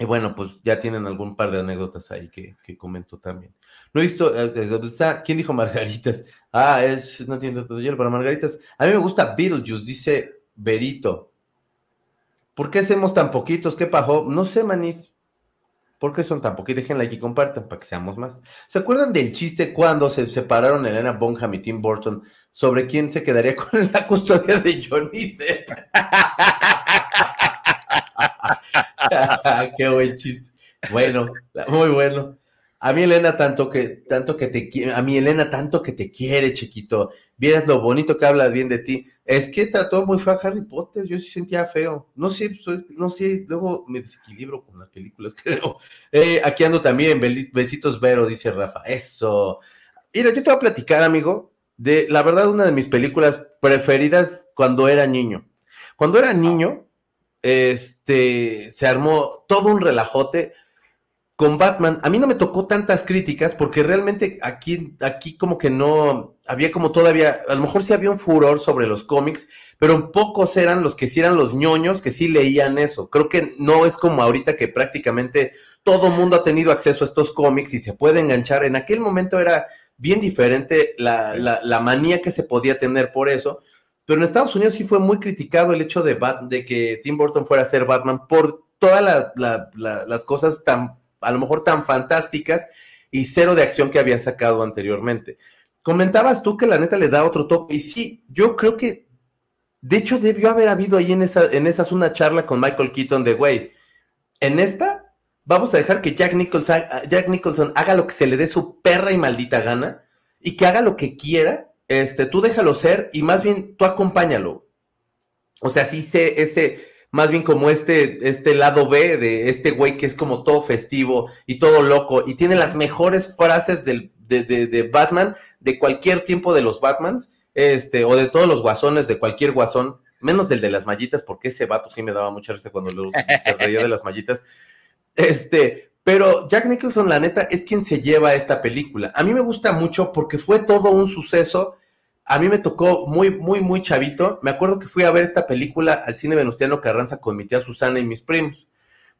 y bueno, pues ya tienen algún par de anécdotas ahí que, que comento también. No he visto, eh, eh, ¿quién dijo Margaritas? Ah, es, no entiendo todo yo, para Margaritas. A mí me gusta Beetlejuice, dice Berito. ¿Por qué hacemos tan poquitos? ¿Qué pasó? No sé, manís. ¿Por qué son tan poquitos? Déjenla aquí y compartan para que seamos más. ¿Se acuerdan del chiste cuando se separaron Elena Bonham y Tim Burton sobre quién se quedaría con la custodia de Johnny Depp? Qué buen chiste. Bueno, muy bueno. A mi Elena tanto que, tanto que te a mi Elena tanto que te quiere, chiquito. Vieras lo bonito que habla bien de ti. Es que trató muy feo a Harry Potter, yo sí sentía feo. No sé, no sé, luego me desequilibro con las películas, creo. Eh, aquí ando también, besitos Vero, dice Rafa. Eso. Mira, yo te voy a platicar, amigo, de la verdad, una de mis películas preferidas cuando era niño. Cuando era niño, este, se armó todo un relajote con Batman. A mí no me tocó tantas críticas porque realmente aquí, aquí como que no, había como todavía, a lo mejor sí había un furor sobre los cómics, pero pocos eran los que sí eran los ñoños que sí leían eso. Creo que no es como ahorita que prácticamente todo mundo ha tenido acceso a estos cómics y se puede enganchar. En aquel momento era bien diferente la, la, la manía que se podía tener por eso. Pero en Estados Unidos sí fue muy criticado el hecho de, de que Tim Burton fuera a ser Batman por todas las cosas tan, a lo mejor tan fantásticas y cero de acción que había sacado anteriormente. Comentabas tú que la neta le da otro toque, y sí, yo creo que De hecho, debió haber habido ahí en, esa, en esas una charla con Michael Keaton de, güey, en esta vamos a dejar que Jack Nicholson, Jack Nicholson haga lo que se le dé su perra y maldita gana y que haga lo que quiera. Este, tú déjalo ser y más bien tú acompáñalo. O sea, sí sé ese, más bien como este, este lado B de este güey que es como todo festivo y todo loco y tiene las mejores frases del, de, de, Batman de cualquier tiempo de los Batmans, este, o de todos los guasones, de cualquier guasón, menos del de las mallitas, porque ese vato sí me daba mucha risa cuando se reía de las mallitas. Este, pero Jack Nicholson, la neta, es quien se lleva esta película. A mí me gusta mucho porque fue todo un suceso a mí me tocó muy, muy, muy chavito. Me acuerdo que fui a ver esta película al cine Venustiano Carranza con mi tía Susana y mis primos.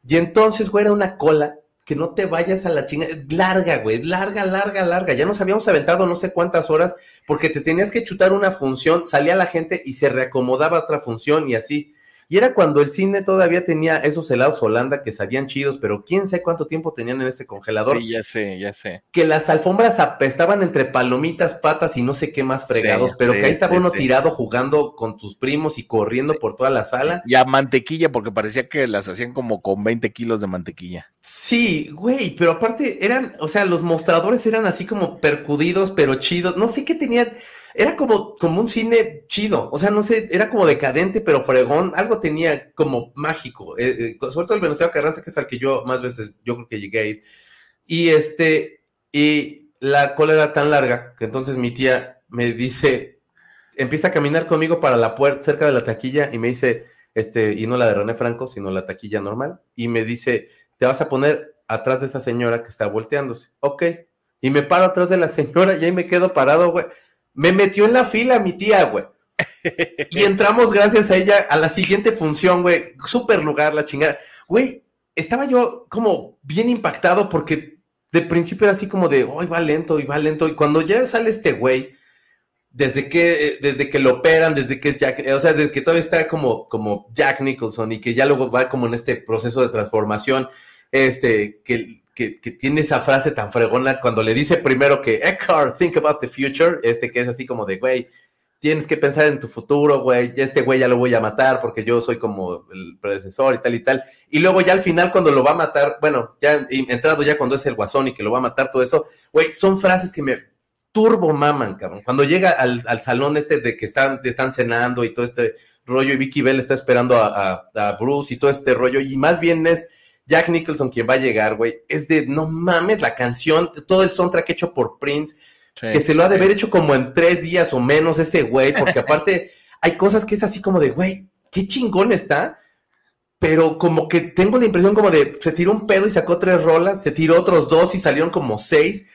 Y entonces, güey, era una cola que no te vayas a la chinga. Larga, güey, larga, larga, larga. Ya nos habíamos aventado no sé cuántas horas porque te tenías que chutar una función, salía la gente y se reacomodaba otra función y así. Y era cuando el cine todavía tenía esos helados Holanda que sabían chidos, pero quién sabe cuánto tiempo tenían en ese congelador. Sí, ya sé, ya sé. Que las alfombras apestaban entre palomitas, patas y no sé qué más fregados, pero que ahí estaba uno tirado jugando con tus primos y corriendo por toda la sala. Y a mantequilla, porque parecía que las hacían como con 20 kilos de mantequilla. Sí, güey, pero aparte eran, o sea, los mostradores eran así como percudidos, pero chidos. No sé qué tenían era como, como un cine chido, o sea, no sé, era como decadente, pero fregón, algo tenía como mágico, eh, eh, el Venustiano Carranza, que es al que yo más veces, yo creo que llegué a ir, y este, y la cola era tan larga, que entonces mi tía me dice, empieza a caminar conmigo para la puerta, cerca de la taquilla, y me dice, este, y no la de René Franco, sino la taquilla normal, y me dice, te vas a poner atrás de esa señora que está volteándose, ok, y me paro atrás de la señora y ahí me quedo parado, güey, me metió en la fila mi tía, güey. Y entramos gracias a ella a la siguiente función, güey. Súper lugar, la chingada. Güey, estaba yo como bien impactado porque de principio era así como de, hoy va lento, y va lento. Y cuando ya sale este güey, desde que, desde que lo operan, desde que es Jack, o sea, desde que todavía está como, como Jack Nicholson y que ya luego va como en este proceso de transformación, este, que que, tiene esa frase tan fregona cuando le dice primero que Eckhart, think about the future, este que es así como de, güey, tienes que pensar en tu futuro, güey, este güey ya lo voy a matar porque yo soy como el predecesor y tal y tal. Y luego ya al final cuando lo va a matar, bueno, ya entrado ya cuando es el guasón y que lo va a matar todo eso, güey, son frases que me turbo maman, cabrón. Cuando llega al, salón este de que están, están cenando y todo este rollo y Vicky Bell está esperando a, a Bruce y todo este rollo y más bien es Jack Nicholson, quien va a llegar, güey, es de, no mames, la canción, todo el soundtrack hecho por Prince, que se lo ha de haber hecho como en tres días o menos ese güey, porque aparte hay cosas que es así como de, güey, qué chingón está, pero como que tengo la impresión como de, se tiró un pedo y sacó tres rolas, se tiró otros dos y salieron como seis.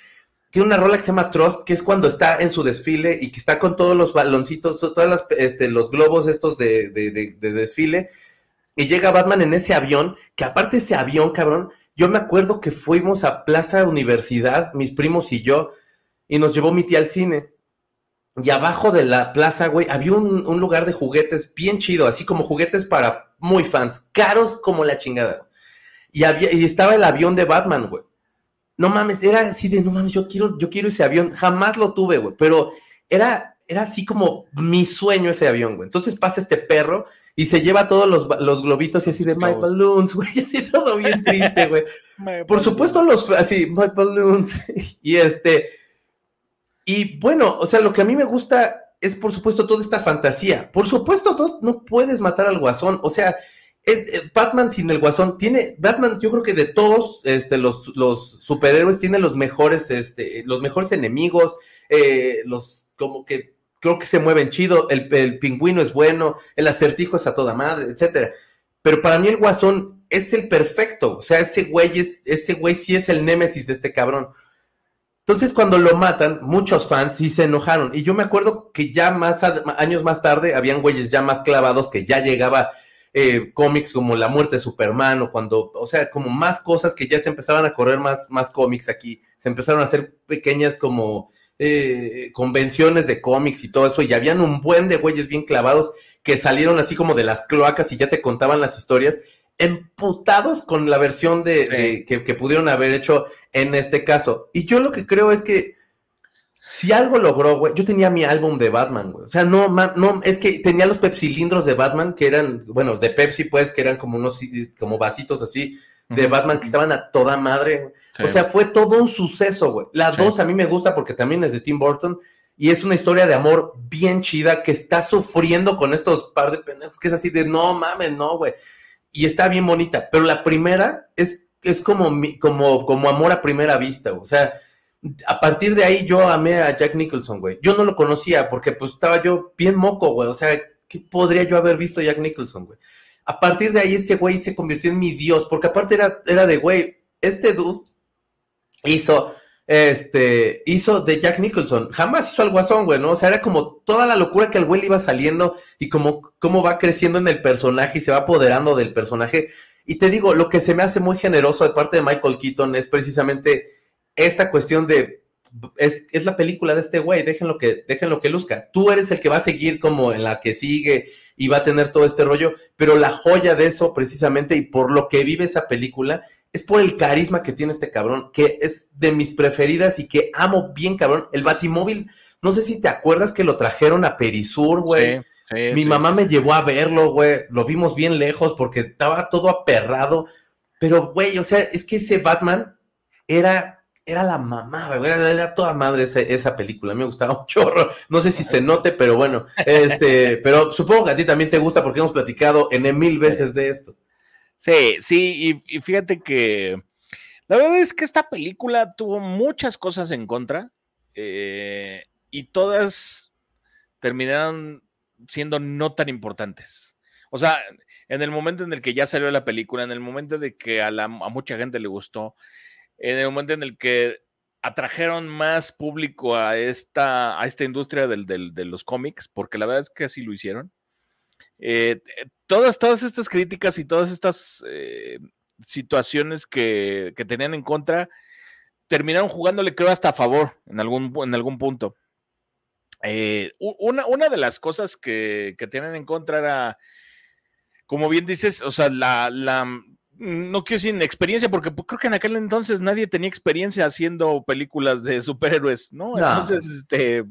Tiene una rola que se llama Trust, que es cuando está en su desfile y que está con todos los baloncitos, todos este, los globos estos de, de, de desfile, y llega Batman en ese avión, que aparte ese avión, cabrón, yo me acuerdo que fuimos a Plaza Universidad, mis primos y yo, y nos llevó mi tía al cine. Y abajo de la plaza, güey, había un, lugar de juguetes bien chido, así como juguetes para muy fans, caros como la chingada. Y, había, y estaba el avión de Batman, güey. No mames, era así de, no mames, yo quiero, yo quiero ese avión. Jamás lo tuve, güey, pero era, era así como mi sueño ese avión, güey. Entonces pasa este perro y se lleva todos los, los globitos y así de My Balloons, güey, así todo bien triste, güey. Por supuesto los, así, My Balloons, y este, y bueno, o sea, lo que a mí me gusta es por supuesto toda esta fantasía. Por supuesto, no puedes matar al guasón, o sea, es, eh, Batman sin el guasón tiene, Batman yo creo que de todos este, los, los superhéroes tiene los mejores, este, los mejores enemigos, eh, los como que creo que se mueven chido, el, pingüino es bueno, el acertijo es a toda madre, etcétera. Pero para mí el guasón es el perfecto, o sea, ese güey es, ese güey sí es el némesis de este cabrón. Entonces, cuando lo matan, muchos fans sí se enojaron. Y yo me acuerdo que ya más años más tarde habían güeyes ya más clavados que ya llegaba eh, cómics como La muerte de Superman o cuando, o sea, como más cosas que ya se empezaban a correr más, más cómics aquí. Se empezaron a hacer pequeñas como eh, convenciones de cómics y todo eso, y habían un buen de güeyes bien clavados que salieron así como de las cloacas y ya te contaban las historias, emputados con la versión de, que, pudieron haber hecho en este caso. Y yo lo que creo es que Si algo logró, güey, yo tenía mi álbum de Batman, güey. O sea, no, no, es que tenía los pepsilindros de Batman que eran, bueno, de Pepsi, pues, que eran como unos, como vasitos así de Batman que estaban a toda madre. O sea, fue todo un suceso, güey. La dos a mí me gusta porque también es de Tim Burton y es una historia de amor bien chida que está sufriendo con estos par de pendejos que es así de no mames, no, güey. Y está bien bonita, pero la primera es, es como, como, como amor a primera vista, o sea, a partir de ahí yo amé a Jack Nicholson, güey. Yo no lo conocía porque pues estaba yo bien moco, güey. O sea, ¿qué podría yo haber visto Jack Nicholson, güey? A partir de ahí ese güey se convirtió en mi dios, porque aparte era, era de, güey, este dude hizo este, hizo de Jack Nicholson. Jamás hizo al guasón, güey, ¿no? O sea, era como toda la locura que al güey le iba saliendo y como cómo va creciendo en el personaje y se va apoderando del personaje. Y te digo, lo que se me hace muy generoso de parte de Michael Keaton es precisamente esta cuestión de es, es, la película de este güey, déjenlo que, déjenlo que luzca. Tú eres el que va a seguir como en la que sigue y va a tener todo este rollo, pero la joya de eso precisamente y por lo que vive esa película es por el carisma que tiene este cabrón, que es de mis preferidas y que amo bien, cabrón. El Batimóvil, no sé si te acuerdas que lo trajeron a Perisur, güey. Mi mamá me llevó a verlo, güey. Lo vimos bien lejos porque estaba todo aperrado. Pero, güey, o sea, es que ese Batman era, era la güey. Era, toda madre esa, esa, película. Me gustaba un chorro. No sé si se note, pero bueno. Este, pero supongo que a ti también te gusta porque hemos platicado en mil veces de esto. Sí, sí, y, fíjate que la verdad es que esta película tuvo muchas cosas en contra eh, y todas terminaron siendo no tan importantes. O sea, en el momento en el que ya salió la película, en el momento de que a, la, a mucha gente le gustó, en el momento en el que atrajeron más público a esta, a esta industria del, de los cómics, porque la verdad es que así lo hicieron. Eh, todas, todas estas críticas y todas estas eh, situaciones que, tenían en contra terminaron jugándole, creo, hasta a favor en algún, en algún punto. Eh, una, una, de las cosas que, tienen en contra era, como bien dices, o sea, la, la no quiero decir experiencia, porque pues, creo que en aquel entonces nadie tenía experiencia haciendo películas de superhéroes, ¿no? Entonces, este,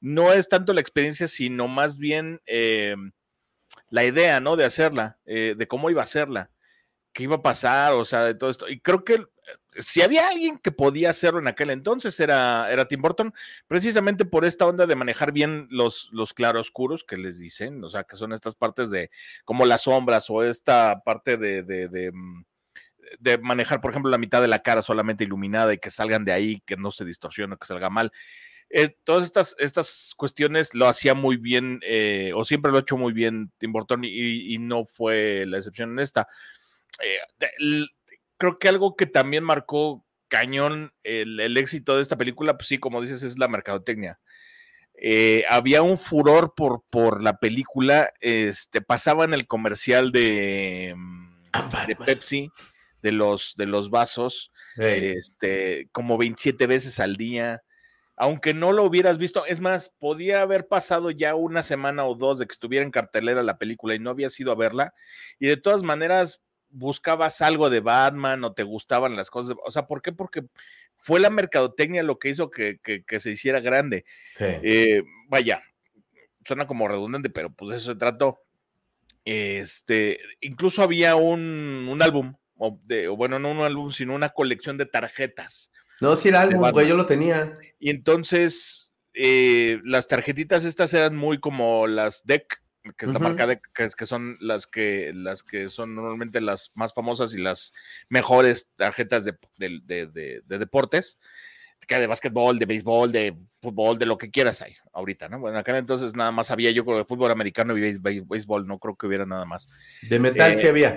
no es tanto la experiencia, sino más bien la idea, ¿no? De hacerla, eh, de cómo iba a hacerla, qué iba a pasar, o sea, de todo esto. Y creo que si había alguien que podía hacerlo en aquel entonces era, era Tim Burton, precisamente por esta onda de manejar bien los, los claroscuros que les dicen, o sea, que son estas partes de como las sombras o esta parte de, de, de, mm, manejar, por ejemplo, la mitad de la cara solamente iluminada y que salgan de ahí, que no se distorsione, que salga mal. Eh, todas estas, estas cuestiones lo hacía muy bien, eh, o siempre lo ha hecho muy bien Tim Burton, y, no fue la excepción en esta. Eh, creo que algo que también marcó cañón el, éxito de esta película, pues sí, como dices, es la mercadotecnia. había un furor por, por la película, este, pasaban el comercial de, mm, de Pepsi, de los, de los vasos, este, como 27 veces al día. Aunque no lo hubieras visto, es más, podía haber pasado ya una semana o dos de que estuviera en cartelera la película y no habías ido a verla, y de todas maneras buscabas algo de Batman o te gustaban las cosas, o sea, ¿por qué? Porque fue la mercadotecnia lo que hizo que, se hiciera grande. Eh, vaya, suena como redundante, pero pues eso se trató. Este, incluso había un, un álbum, o, de, o bueno, no un álbum, sino una colección de tarjetas no, si era álbum, güey, yo lo tenía. Y entonces, eh, las tarjetitas estas eran muy como las deck, que es la marca deck, que, son las que, las que son normalmente las más famosas y las mejores tarjetas de, de deportes que de básquetbol, de béisbol, de fútbol, de lo que quieras hay ahorita, ¿no? Bueno, acá entonces nada más había yo con el fútbol americano y béisbol, no creo que hubiera nada más. De metal sí eh, había.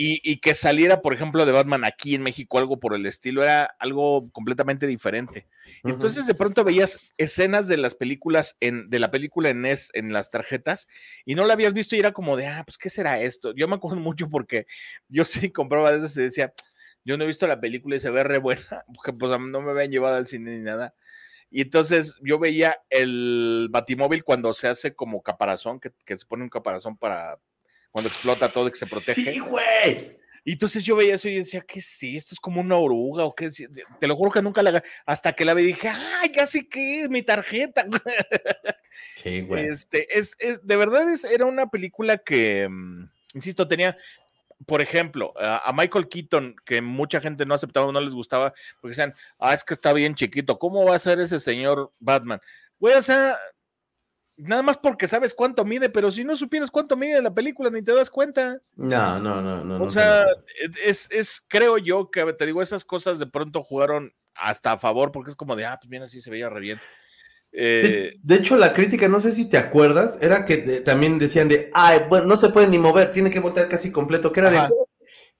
Y, que saliera, por ejemplo, de Batman aquí en México, algo por el estilo, era algo completamente diferente. Entonces de pronto veías escenas de las películas, en, de la película en, es, en las tarjetas, y no la habías visto y era como de, ah, pues, ¿qué será esto? Yo me acuerdo mucho porque yo sí compraba desde y decía, yo no he visto la película y se ve re buena, porque pues no me habían llevado al cine ni nada. Y entonces yo veía el batimóvil cuando se hace como caparazón, que, se pone un caparazón para cuando explota todo y que se protege. Sí, güey. Y entonces yo veía eso y decía, ¿qué sí? ¿Esto es como una oruga o qué? Te lo juro que nunca la... Hasta que la vi dije, ¡ay, ya sé qué es mi tarjeta! Qué güey. Este, es, es, de verdad es, era una película que, mm, insisto, tenía, por ejemplo, a, Michael Keaton, que mucha gente no aceptaba, no les gustaba, porque decían, ah, es que está bien chiquito, ¿cómo va a ser ese señor Batman? Güey, o sea, nada más porque sabes cuánto mide, pero si no supieras cuánto mide la película, ni te das cuenta. No, no, no, no. O no sea, es, es, creo yo que te digo, esas cosas de pronto jugaron hasta a favor, porque es como de, ah, pues bien, así se veía re bien. Eh, de, de, hecho, la crítica, no sé si te acuerdas, era que de, también decían de, ay, bueno, no se puede ni mover, tiene que voltear casi completo, que era ajá. de,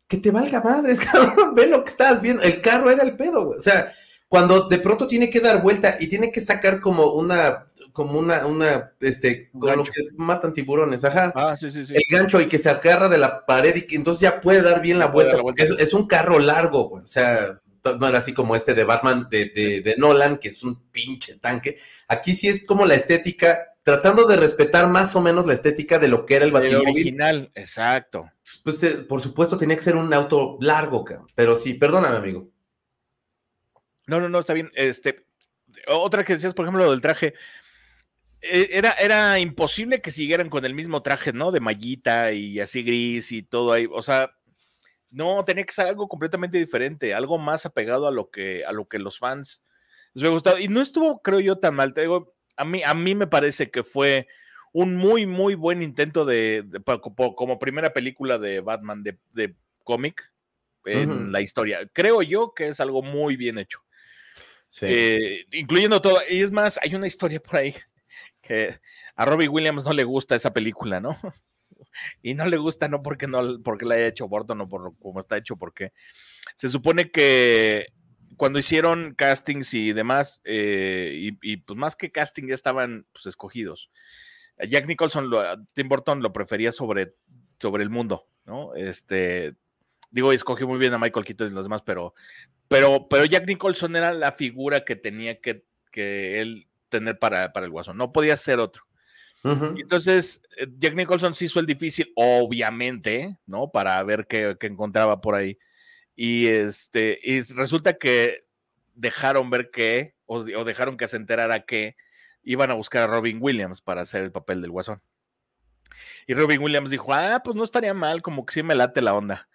que te valga madres, cabrón, ve lo que estás viendo, el carro era el pedo, güey. o sea, cuando de pronto tiene que dar vuelta y tiene que sacar como una, como una, una, este, con lo que matan tiburones, ajá. Ah, sí, sí, sí. El gancho y que se agarra de la pared y que entonces ya puede dar bien la vuelta, la vuelta. Es, es, un carro largo, güey. o sea, no era así como este de Batman de, de, de, Nolan, que es un pinche tanque. Aquí sí es como la estética, tratando de respetar más o menos la estética de lo que era el Batimóvil. Original, exacto. Pues eh, por supuesto tenía que ser un auto largo, pero sí, perdóname, amigo. No, no, no, está bien. Este, otra que decías, por ejemplo, lo del traje. e, Era, era imposible que siguieran con el mismo traje, ¿no? De mallita y así gris y todo ahí. O sea, no, tenía que ser algo completamente diferente, algo más apegado a lo que, a lo que los fans les había gustado. Y no estuvo, creo yo, tan mal. Te digo, a mí, a mí me parece que fue un muy, muy buen intento de, de, de como primera película de Batman de, de cómic en uh -huh. la historia. Creo yo que es algo muy bien hecho. Sí. Eh, incluyendo todo. Y es más, hay una historia por ahí que a Robbie Williams no le gusta esa película, ¿no? Y no le gusta no porque no porque la haya hecho Burton o por como está hecho porque se supone que cuando hicieron castings y demás eh, y, pues más que casting ya estaban pues, escogidos. Jack Nicholson Tim Burton lo prefería sobre sobre el mundo no este digo escogió muy bien a Michael Keaton y los demás pero pero pero Jack Nicholson era la figura que tenía que, que él tener para, para el guasón. No podía ser otro Uh -huh. Entonces, eh, Jack Nicholson se hizo el difícil, obviamente, ¿no? Para ver qué, qué, encontraba por ahí. Y este, y resulta que dejaron ver que, o, o, dejaron que se enterara que iban a buscar a Robin Williams para hacer el papel del guasón. Y Robin Williams dijo, ah, pues no estaría mal, como que sí me late la onda.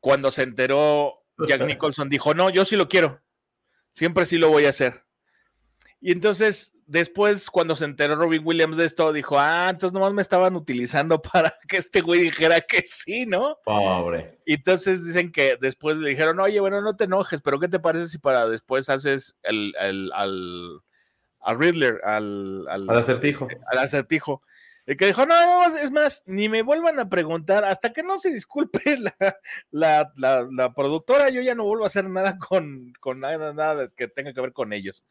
Cuando se enteró, Jack Nicholson dijo, no, yo sí lo quiero. Siempre sí lo voy a hacer. Y entonces, después, cuando se enteró Robin Williams de esto, dijo, ah, entonces nomás me estaban utilizando para que este güey dijera que sí, ¿no? Pobre. Y entonces dicen que después le dijeron, oye, bueno, no te enojes, pero ¿qué te parece si para después haces el, el al, al Riddler, al, al, al acertijo? Al acertijo. El que dijo, no, no, es más, ni me vuelvan a preguntar, hasta que no se disculpe la, la, la, la productora, yo ya no vuelvo a hacer nada con, con nada, nada que tenga que ver con ellos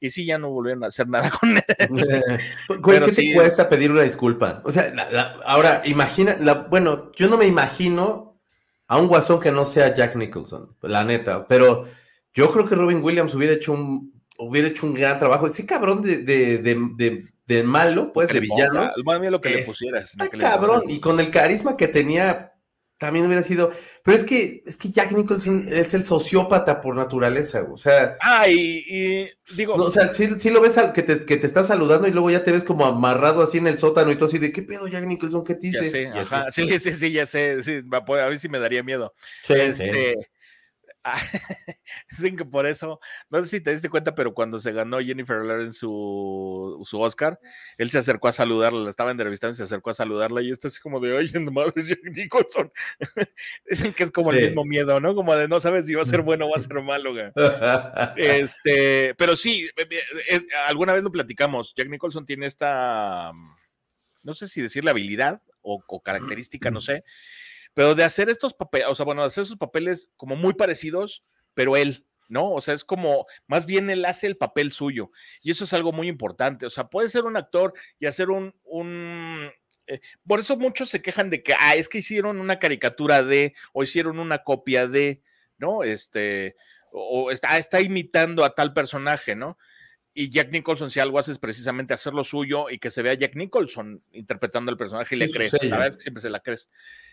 y sí, ya no volvieron a hacer nada con él. Güey, ¿qué sí te cuesta es... pedir una disculpa? O sea, la, la, ahora, imagina, la, bueno, yo no me imagino a un guasón que no sea Jack Nicholson, la neta, pero yo creo que Robin Williams hubiera hecho un, hubiera hecho un gran trabajo. Ese cabrón de, de, de, de de malo, pues, de villano. Ponga, lo que le pusieras. Está cabrón, y con el carisma que tenía, también hubiera sido. Pero es que, es que Jack Nicholson es el sociópata por naturaleza, o sea. Ah, y, y digo. No, o sea, sí, sí, lo ves al, que, te, que te está saludando y luego ya te ves como amarrado así en el sótano y todo así de qué pedo, Jack Nicholson, ¿qué te dice? Ya sé, ajá, sí, sí, sí, ya sé. Sí, a ver si me daría miedo. Sí, este, sí. Dicen que por eso, no sé si te diste cuenta, pero cuando se ganó Jennifer Lawrence su, su Oscar, él se acercó a saludarla, la estaba entrevistando y se acercó a saludarla y esto así como de, oye, madre, Jack Nicholson. Dicen que es como sí. el mismo miedo, ¿no? Como de no sabes si va a ser bueno o va a ser malo. este, pero sí, alguna vez lo platicamos, Jack Nicholson tiene esta, no sé si decir la habilidad o, o característica, no sé, pero de hacer estos papeles, o sea, bueno, de hacer esos papeles como muy parecidos, pero él, ¿no? O sea, es como, más bien él hace el papel suyo, y eso es algo muy importante, o sea, puede ser un actor y hacer un, un eh, por eso muchos se quejan de que, ah, es que hicieron una caricatura de, o hicieron una copia de, ¿no? Este, o está imitando a tal personaje, ¿no? Y Jack Nicholson, si algo hace es precisamente hacer lo suyo y que se vea Jack Nicholson interpretando el personaje y sí, le crees. La verdad es que siempre se la crees.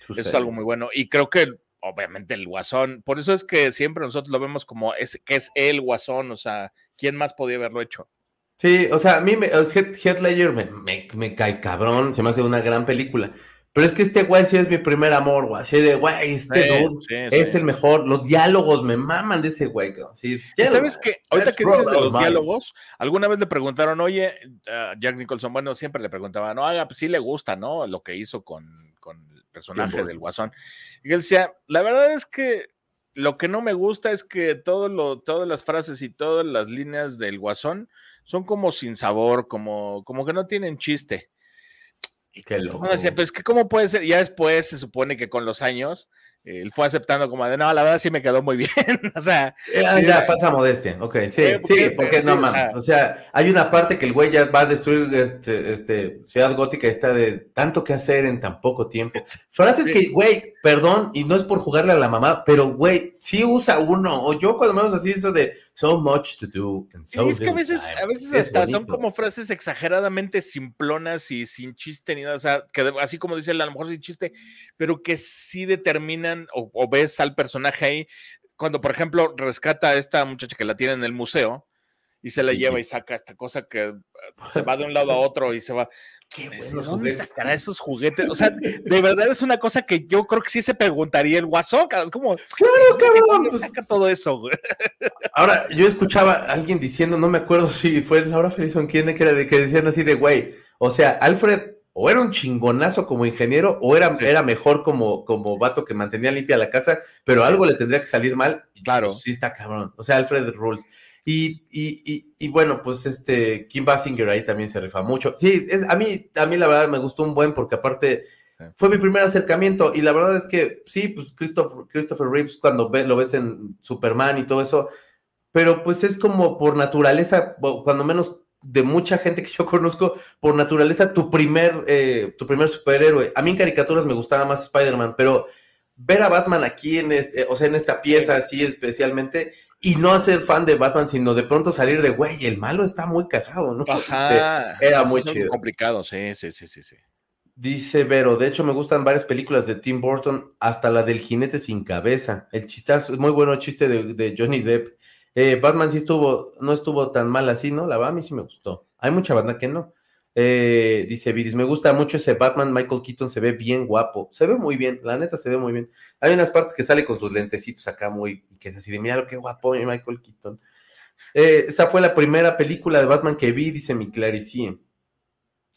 Eso es algo muy bueno. Y creo que obviamente el guasón. Por eso es que siempre nosotros lo vemos como es, que es el guasón, o sea, ¿quién más podía haberlo hecho? Sí, o sea, a mí me, Ledger me, me, cae cabrón, se me hace una gran película. Pero es que este güey sí es mi primer amor, güey. Así de, güey, este es el mejor. Los diálogos me maman de ese güey, Sí, ¿Sabes qué? Ahorita que dices de los diálogos, alguna vez le preguntaron, oye, Jack Nicholson, bueno, siempre le preguntaba, no, haga, pues sí le gusta, ¿no? Lo que hizo con, con el personaje del Guasón. Y él decía, la verdad es que lo que no me gusta es que todo lo, todas las frases y todas las líneas del Guasón son como sin sabor, como, como que no tienen chiste. Y que lo... decía, pero es que cómo puede ser, ya después se supone que con los años él fue aceptando como de, no, la verdad sí me quedó muy bien, o sea. Eh, ya, falsa modestia, ok, sí, sí, porque no mames, o sea, hay una parte que el güey ya va a destruir este, este, Ciudad Gótica y está de tanto que hacer en tan poco tiempo. Frases que, güey, perdón, y no es por jugarle a la mamá, pero, güey, sí usa uno, o yo cuando menos así eso de so much to do. And so es que a veces, a veces hasta son como frases exageradamente simplonas y sin chiste ni nada, o sea, que así como dice a lo mejor sin chiste, pero que sí determinan o, ves al personaje ahí, cuando por ejemplo rescata a esta muchacha que la tiene en el museo y se la lleva y saca esta cosa que se va de un lado a otro y se va. Qué ¿Dónde sacará esos juguetes? O sea, de verdad es una cosa que yo creo que sí se preguntaría el guasón, es como. Claro, cabrón. Pues saca todo eso, Ahora, yo escuchaba a alguien diciendo, no me acuerdo si fue Laura Felizón quien que era de que decían así de güey. O sea, Alfred o era un chingonazo como ingeniero o era, era mejor como, como vato que mantenía limpia la casa, pero algo le tendría que salir mal. Claro. sí, está cabrón. O sea, Alfred Rules. Y, y, y, bueno, pues este Kim Basinger ahí también se rifa mucho. Sí, es, a, mí, a mí la verdad me gustó un buen porque aparte fue mi primer acercamiento y la verdad es que sí, pues Christopher, Christopher Reeves cuando lo ves en Superman y todo eso, pero pues es como por naturaleza, cuando menos de mucha gente que yo conozco, por naturaleza, tu primer, eh, tu primer superhéroe. A mí en caricaturas me gustaba más Spider-Man, pero ver a Batman aquí en este, o sea, en esta pieza así especialmente, y no ser fan de Batman, sino de pronto salir de, güey, el malo está muy cagado, ¿no? Ajá. Era muy chido. complicado, sí, sí, sí, sí, sí. Dice Vero, de hecho me gustan varias películas de Tim Burton, hasta la del jinete sin cabeza. El chistazo, es muy bueno el chiste de, de Johnny Depp. Eh, Batman sí estuvo, no estuvo tan mal así, ¿no? La va a mí sí me gustó. Hay mucha banda que no. Eh, dice Viris, me gusta mucho ese Batman, Michael Keaton se ve bien guapo, se ve muy bien, la neta se ve muy bien. Hay unas partes que sale con sus lentecitos acá muy, y que es así de, mira lo que guapo Michael Keaton. Eh, esa fue la primera película de Batman que vi, dice mi Clarice.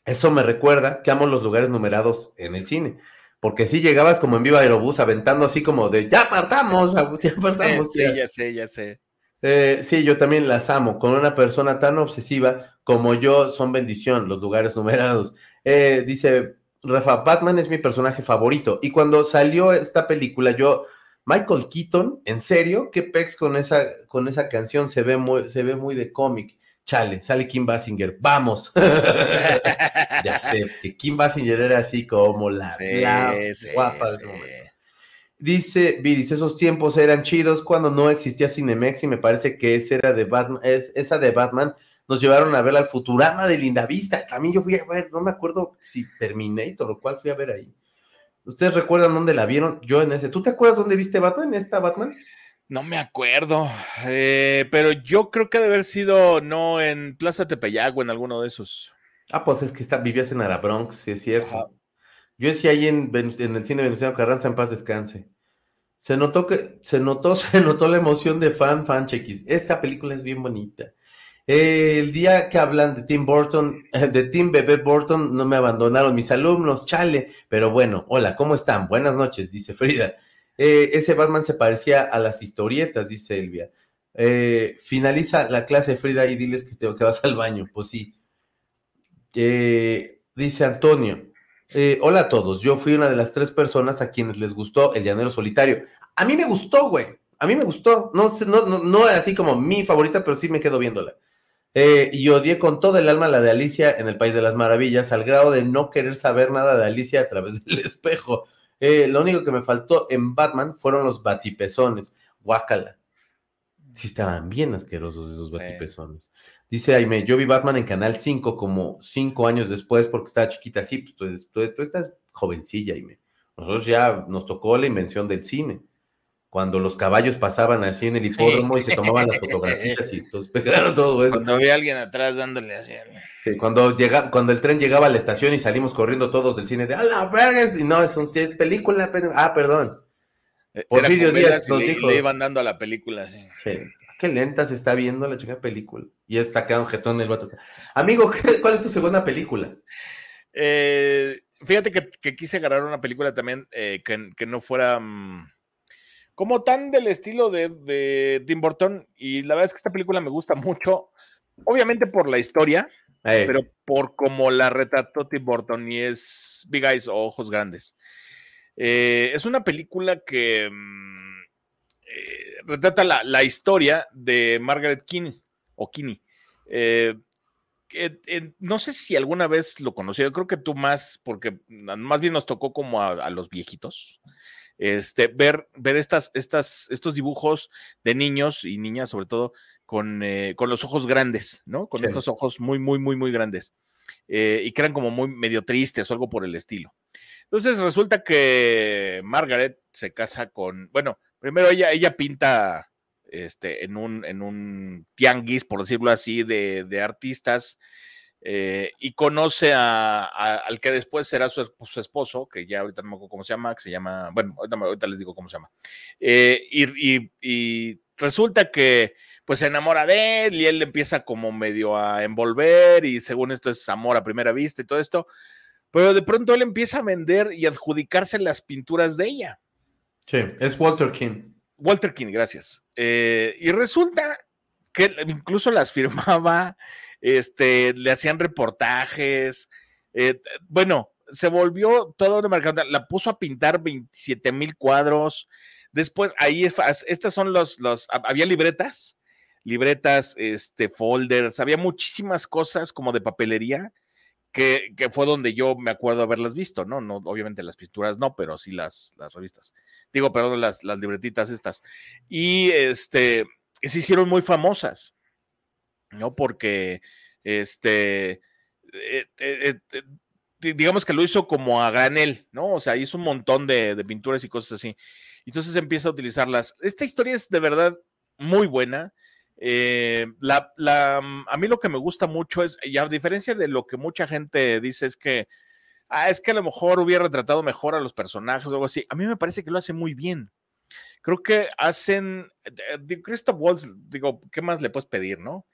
Eso me recuerda que amo los lugares numerados en el cine. Porque si llegabas como en Viva Aerobús aventando así como de ya partamos, ya partamos. Sí, ya sé, ya sé. Eh, sí, yo también las amo. Con una persona tan obsesiva como yo, son bendición los lugares numerados. Eh, dice Rafa, Batman es mi personaje favorito. Y cuando salió esta película, yo, Michael Keaton, ¿en serio? ¿Qué pex con esa, con esa canción? Se ve muy, se ve muy de cómic. Chale, sale Kim Basinger, vamos. ya sé, es que Kim Basinger era así como la, guapa de ese momento. Dice Viris, esos tiempos eran chidos cuando no existía Cinemex y me parece que esa era de Batman, es, esa de Batman nos llevaron a ver al Futurama de Linda Vista. También yo fui a ver, no me acuerdo si Terminator lo cual fui a ver ahí. ¿Ustedes recuerdan dónde la vieron? Yo en ese. ¿Tú te acuerdas dónde viste Batman? ¿Esta Batman? No me acuerdo, eh, pero yo creo que debe haber sido no en Plaza Tepeyac o en alguno de esos. Ah, pues es que está, vivías en Arabronx, sí es cierto. Yo decía ahí en, el cine Venustiano Carranza en paz descanse. Se notó que, se notó, se notó la emoción de fan, fan chequis. Esta película es bien bonita. el día que hablan de Tim Burton, de Tim Bebé Burton, no me abandonaron mis alumnos, chale. Pero bueno, hola, ¿cómo están? Buenas noches, dice Frida. Eh, ese Batman se parecía a las historietas, dice Elvia. Eh, finaliza la clase, Frida, y diles que, te, que vas al baño. Pues sí. Eh, dice Antonio, eh, hola a todos, yo fui una de las tres personas a quienes les gustó El Llanero Solitario. A mí me gustó, güey. A mí me gustó. No, no, no, no así como mi favorita, pero sí me quedo viéndola. Eh, y odié con todo el alma la de Alicia en el País de las Maravillas, al grado de no querer saber nada de Alicia a través del espejo. Eh, lo único que me faltó en Batman fueron los batipezones. Guácala. Sí estaban bien asquerosos esos batipezones. Dice Aime, yo vi Batman en Canal 5 como cinco años después porque estaba chiquita así, pues tú, estás jovencilla, Aime. Nosotros ya nos tocó la invención del cine. cuando los caballos pasaban así en el hipódromo y se tomaban las fotografías y entonces pegaron todo eso. Cuando había alguien atrás dándole así. Sí, cuando, llega, cuando el tren llegaba a la estación y salimos corriendo todos del cine de ¡A la verga! Y no, es, un, es película. Ah, perdón. Eh, Porfirio Díaz nos dijo. Le iban dando a la película, sí. Sí. Qué lenta se está viendo la chica película. Y está quedando jetón el vato. Amigo, ¿cuál es tu segunda película? Eh, fíjate que, quise agarrar una película también eh, que, no fuera. Mm, como tan del estilo de, Tim Burton. Y la verdad es que esta película me gusta mucho, obviamente por la historia, pero por cómo la retrató Tim Burton y es Big Eyes o Ojos Grandes. Eh, es una película que mm, eh, retrata la, historia de Margaret Kinney o Kinney. Eh, no sé si alguna vez lo conocí, yo creo que tú más, porque más bien nos tocó como a los viejitos este, ver, ver estas, estas, estos dibujos de niños y niñas, sobre todo, con, eh, con los ojos grandes, ¿no? Con estos ojos muy, muy, muy, muy grandes. Eh, y que eran como muy medio tristes o algo por el estilo. Entonces resulta que Margaret se casa con, bueno, primero ella, ella pinta este, en, un, en un tianguis, por decirlo así, de, de artistas eh, y conoce a, al que después será su, esposo, que ya ahorita no me acuerdo cómo se llama, que se llama, bueno, ahorita, les digo cómo se llama. Eh, y, resulta que pues se enamora de él y él empieza como medio a envolver y según esto es amor a primera vista y todo esto, pero de pronto él empieza a vender y adjudicarse las pinturas de ella. Sí, es Walter King. Walter King, gracias. Eh, y resulta que incluso las firmaba este, le hacían reportajes, eh, bueno, se volvió todo una marca, la puso a pintar 27 mil cuadros, después ahí, estas son los, los, había libretas, libretas, este, folders, había muchísimas cosas como de papelería, que, fue donde yo me acuerdo haberlas visto, ¿no? no obviamente las pinturas no, pero sí las, las revistas. Digo, perdón, las, las libretitas estas. Y este, se hicieron muy famosas. ¿no? Porque, este, eh, eh, eh, digamos que lo hizo como a granel, ¿no? O sea, hizo un montón de, pinturas y cosas así. Entonces empieza a utilizarlas. Esta historia es de verdad muy buena. La, a mí lo que me gusta mucho es, y a diferencia de lo que mucha gente dice, es que, ah, es que a lo mejor hubiera retratado mejor a los personajes o algo así. A mí me parece que lo hace muy bien. Creo que hacen, Christoph Waltz, digo, ¿qué más le puedes pedir, no?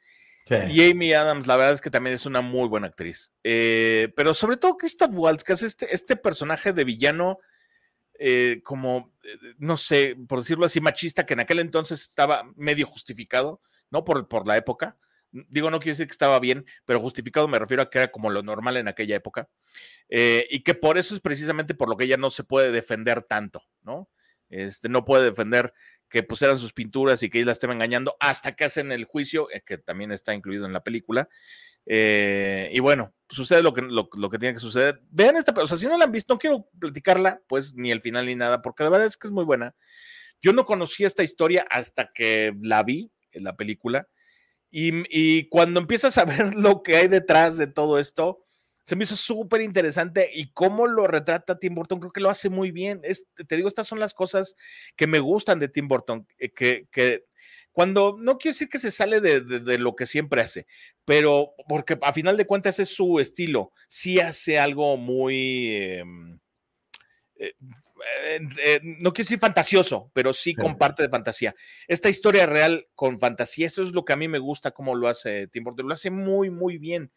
Y Amy Adams, la verdad es que también es una muy buena actriz. Eh, pero sobre todo Christoph Waltz, que es este, este personaje de villano, eh, como, eh, no sé, por decirlo así, machista, que en aquel entonces estaba medio justificado, ¿no? Por, por la época. Digo, no quiere decir que estaba bien, pero justificado me refiero a que era como lo normal en aquella época. y que por eso es precisamente por lo que ella no se puede defender tanto, ¿no? Este, no puede defender que pusieran sus pinturas y que él la engañando hasta que hacen el juicio, eh, que también está incluido en la película. Eh, y bueno, sucede lo que, lo, que tiene que suceder. Vean esta, o sea, si no la han visto, no quiero platicarla, pues ni el final ni nada, porque la verdad es que es muy buena. Yo no conocía esta historia hasta que la vi la película. Y, y cuando empiezas a ver lo que hay detrás de todo esto, se me hizo súper interesante y cómo lo retrata Tim Burton, creo que lo hace muy bien. te digo, estas son las cosas que me gustan de Tim Burton, eh, que, cuando, no quiero decir que se sale de, lo que siempre hace, pero porque a final de cuentas es su estilo, sí hace algo muy... Em, eh, eh, no quiero decir fantasioso, pero sí comparte de fantasía. Esta historia real con fantasía, eso es lo que a mí me gusta, cómo lo hace Tim Burton. Lo hace muy, muy bien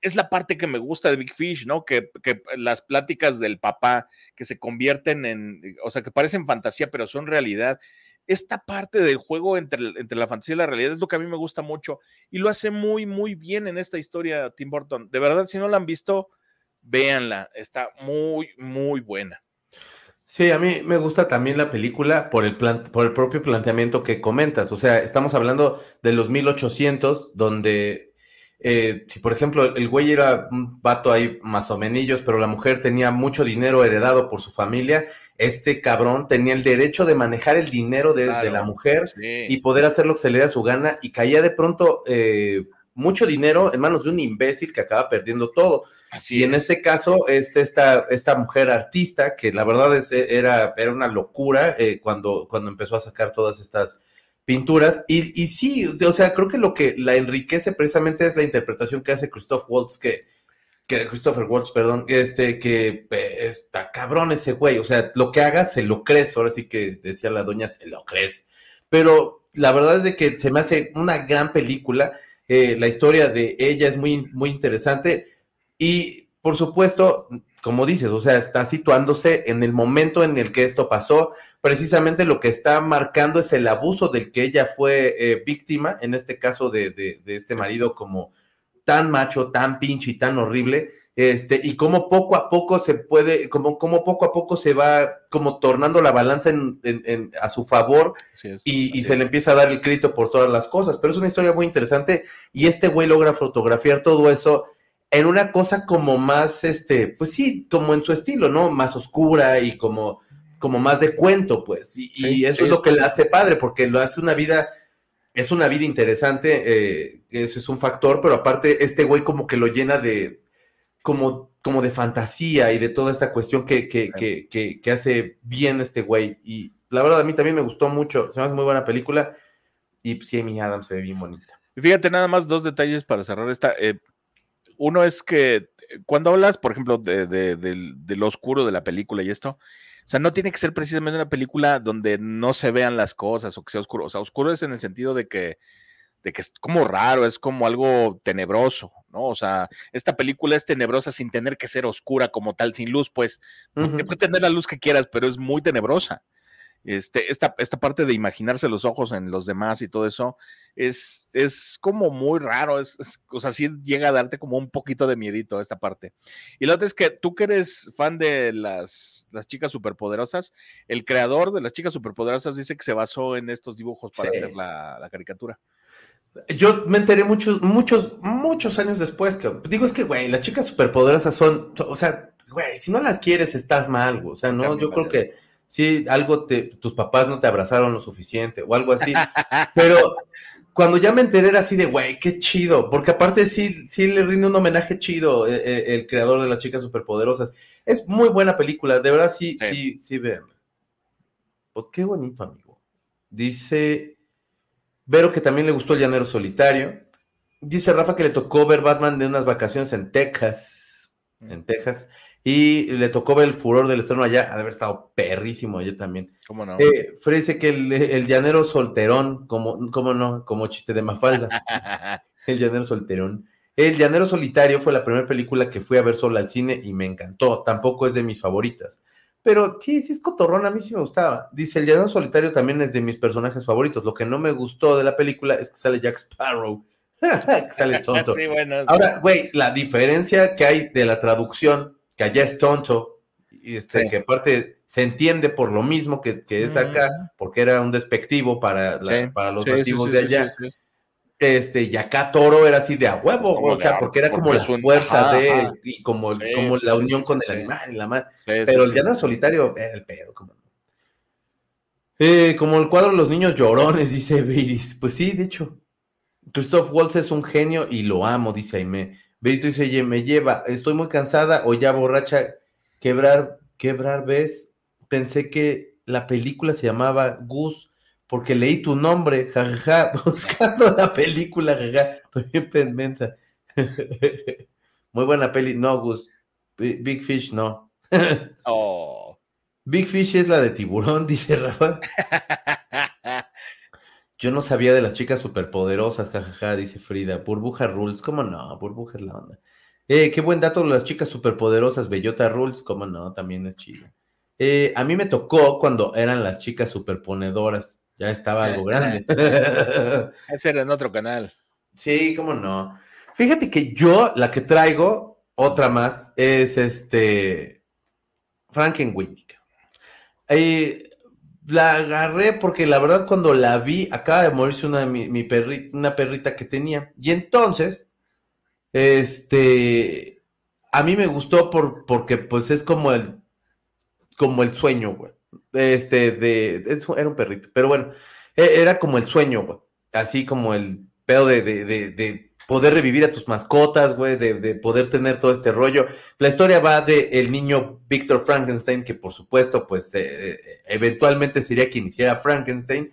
es la parte que me gusta de Big Fish, ¿no? Que, las pláticas del papá que se convierten en, o sea, que parecen fantasía, pero son realidad. Esta parte del juego entre, entre la fantasía y la realidad es lo que a mí me gusta mucho y lo hace muy, muy bien en esta historia Tim Burton. De verdad, si no la han visto, véanla. Está muy, muy buena. Sí, a mí me gusta también la película por el, por el propio planteamiento que comentas. O sea, estamos hablando de los 1800, donde eh, si por ejemplo el güey era un vato ahí más o menos, pero la mujer tenía mucho dinero heredado por su familia, este cabrón tenía el derecho de manejar el dinero de, la mujer y poder hacer lo que se le dé a su gana y caía de pronto eh, mucho dinero en manos de un imbécil que acaba perdiendo todo. y en este caso es esta, esta mujer artista que la verdad es, era, era una locura eh, cuando, cuando empezó a sacar todas estas pinturas. Y, y sí, o sea, creo que lo que la enriquece precisamente es la interpretación que hace Christoph Waltz, que que Christopher Waltz, perdón, este, que está cabrón ese güey, o sea, lo que haga se lo crees, ahora sí que decía la doña, se lo crees, pero la verdad es de que se me hace una gran película, eh, la historia de ella es muy, muy interesante. Y, por supuesto, como dices, o sea, está situándose en el momento en el que esto pasó, precisamente lo que está marcando es el abuso del que ella fue eh, víctima, en este caso de, de, de este marido como tan macho, tan pinche y tan horrible, este, y cómo poco a poco se puede, como, como poco a poco se va como tornando la balanza en, a su favor y, se le empieza a dar el crédito por todas las cosas. Pero es una historia muy interesante y este güey logra fotografiar todo eso en una cosa como más, este, pues sí, como en su estilo, ¿no? Más oscura y como, como más de cuento, pues. Y, eso es lo que le hace padre, porque lo hace una vida es una vida interesante, eh, ese es un factor, pero aparte este güey como que lo llena de, como, como de fantasía y de toda esta cuestión que, que, que, que, hace bien este güey. Y la verdad a mí también me gustó mucho, se me hace muy buena película y pues, sí, mi Adam se ve bien bonita. Fíjate, nada más dos detalles para cerrar esta. Eh, uno es que eh, cuando hablas, por ejemplo, de, de, de, lo oscuro de la película y esto, o sea, no tiene que ser precisamente una película donde no se vean las cosas o que sea oscuro. O sea, oscuro es en el sentido de que, de que es como raro, es como algo tenebroso, ¿no? O sea, esta película es tenebrosa sin tener que ser oscura como tal, sin luz, pues. Uh Puede tener la luz que quieras, pero es muy tenebrosa. Este, esta, esta parte de imaginarse los ojos en los demás y todo eso es, es como muy raro, es, o sea, sí llega a darte como un poquito de miedito esta parte. Y la otra es que tú que eres fan de las, las chicas superpoderosas, el creador de las chicas superpoderosas dice que se basó en estos dibujos para hacer la, la caricatura. Yo me enteré muchos, muchos, muchos años después que digo, es que, güey, las chicas superpoderosas son, o sea, güey, si no las quieres, estás mal, o sea, no, yo creo que sí, algo te, tus papás no te abrazaron lo suficiente o algo así, pero cuando ya me enteré era así de, güey, qué chido, porque aparte sí, sí le rinde un homenaje chido eh, eh, el, creador de las chicas superpoderosas. Es muy buena película, de verdad sí, sí, sí, vean. Pues qué bonito, amigo. Dice Vero que también le gustó el llanero solitario. Dice Rafa que le tocó ver Batman de unas vacaciones en Texas. En Texas. Y le tocó ver el furor del estreno allá, ha de haber estado perrísimo allá también. ¿Cómo no? Eh, dice que el, llanero solterón, como, ¿cómo no? Como chiste de Mafalda. el llanero solterón. El llanero solitario fue la primera película que fui a ver solo al cine y me encantó. Tampoco es de mis favoritas. Pero sí, sí es cotorrón, a mí sí me gustaba. Dice, el llanero solitario también es de mis personajes favoritos. Lo que no me gustó de la película es que sale Jack Sparrow. que sale tonto. Ahora, güey, la diferencia que hay de la traducción que allá es tonto, y este, que aparte se entiende por lo mismo que, es acá, porque era un despectivo para, para los nativos de allá. Este, y acá Toro era así de a huevo, o sea, porque era como la fuerza de y como, como la unión con el animal, la madre. Pero el llanero solitario era el pedo, como eh, como el cuadro de los niños llorones, dice Viris. Pues sí, de hecho. Christoph Waltz es un genio y lo amo, dice Aime. Berito dice, me lleva, estoy muy cansada o ya borracha, quebrar, quebrar, ¿ves? Pensé que la película se llamaba Gus porque leí tu nombre, jajaja, buscando la película, jajaja, estoy bien muy buena peli, no, Gus. Big Fish, no. oh. Big Fish es la de tiburón, dice Rafa. Yo no sabía de las chicas superpoderosas, jajaja, dice Frida. Burbuja Rules, ¿cómo no? Burbuja es la onda. Eh, qué buen dato, las chicas superpoderosas, Bellota Rules, ¿cómo no? También es chido. Eh, a mí me tocó cuando eran las chicas superponedoras. Ya estaba algo grande. Ese era en otro canal. Sí, cómo no. Fíjate que yo, la que traigo, otra más, es este. Frankenweenie. Eh, la agarré porque la verdad cuando la vi, acaba de morirse una, mi, perrita, una perrita que tenía. Y entonces, este, a mí me gustó por, porque pues es como el, como el sueño, güey. Este, de, era un perrito, pero bueno, e, era como el sueño, güey. Así como el pedo de, de, de, poder revivir a tus mascotas, güey, de, poder tener todo este rollo. La historia va de el niño Víctor Frankenstein, que por supuesto, pues eh, eh, eventualmente sería quien hiciera Frankenstein.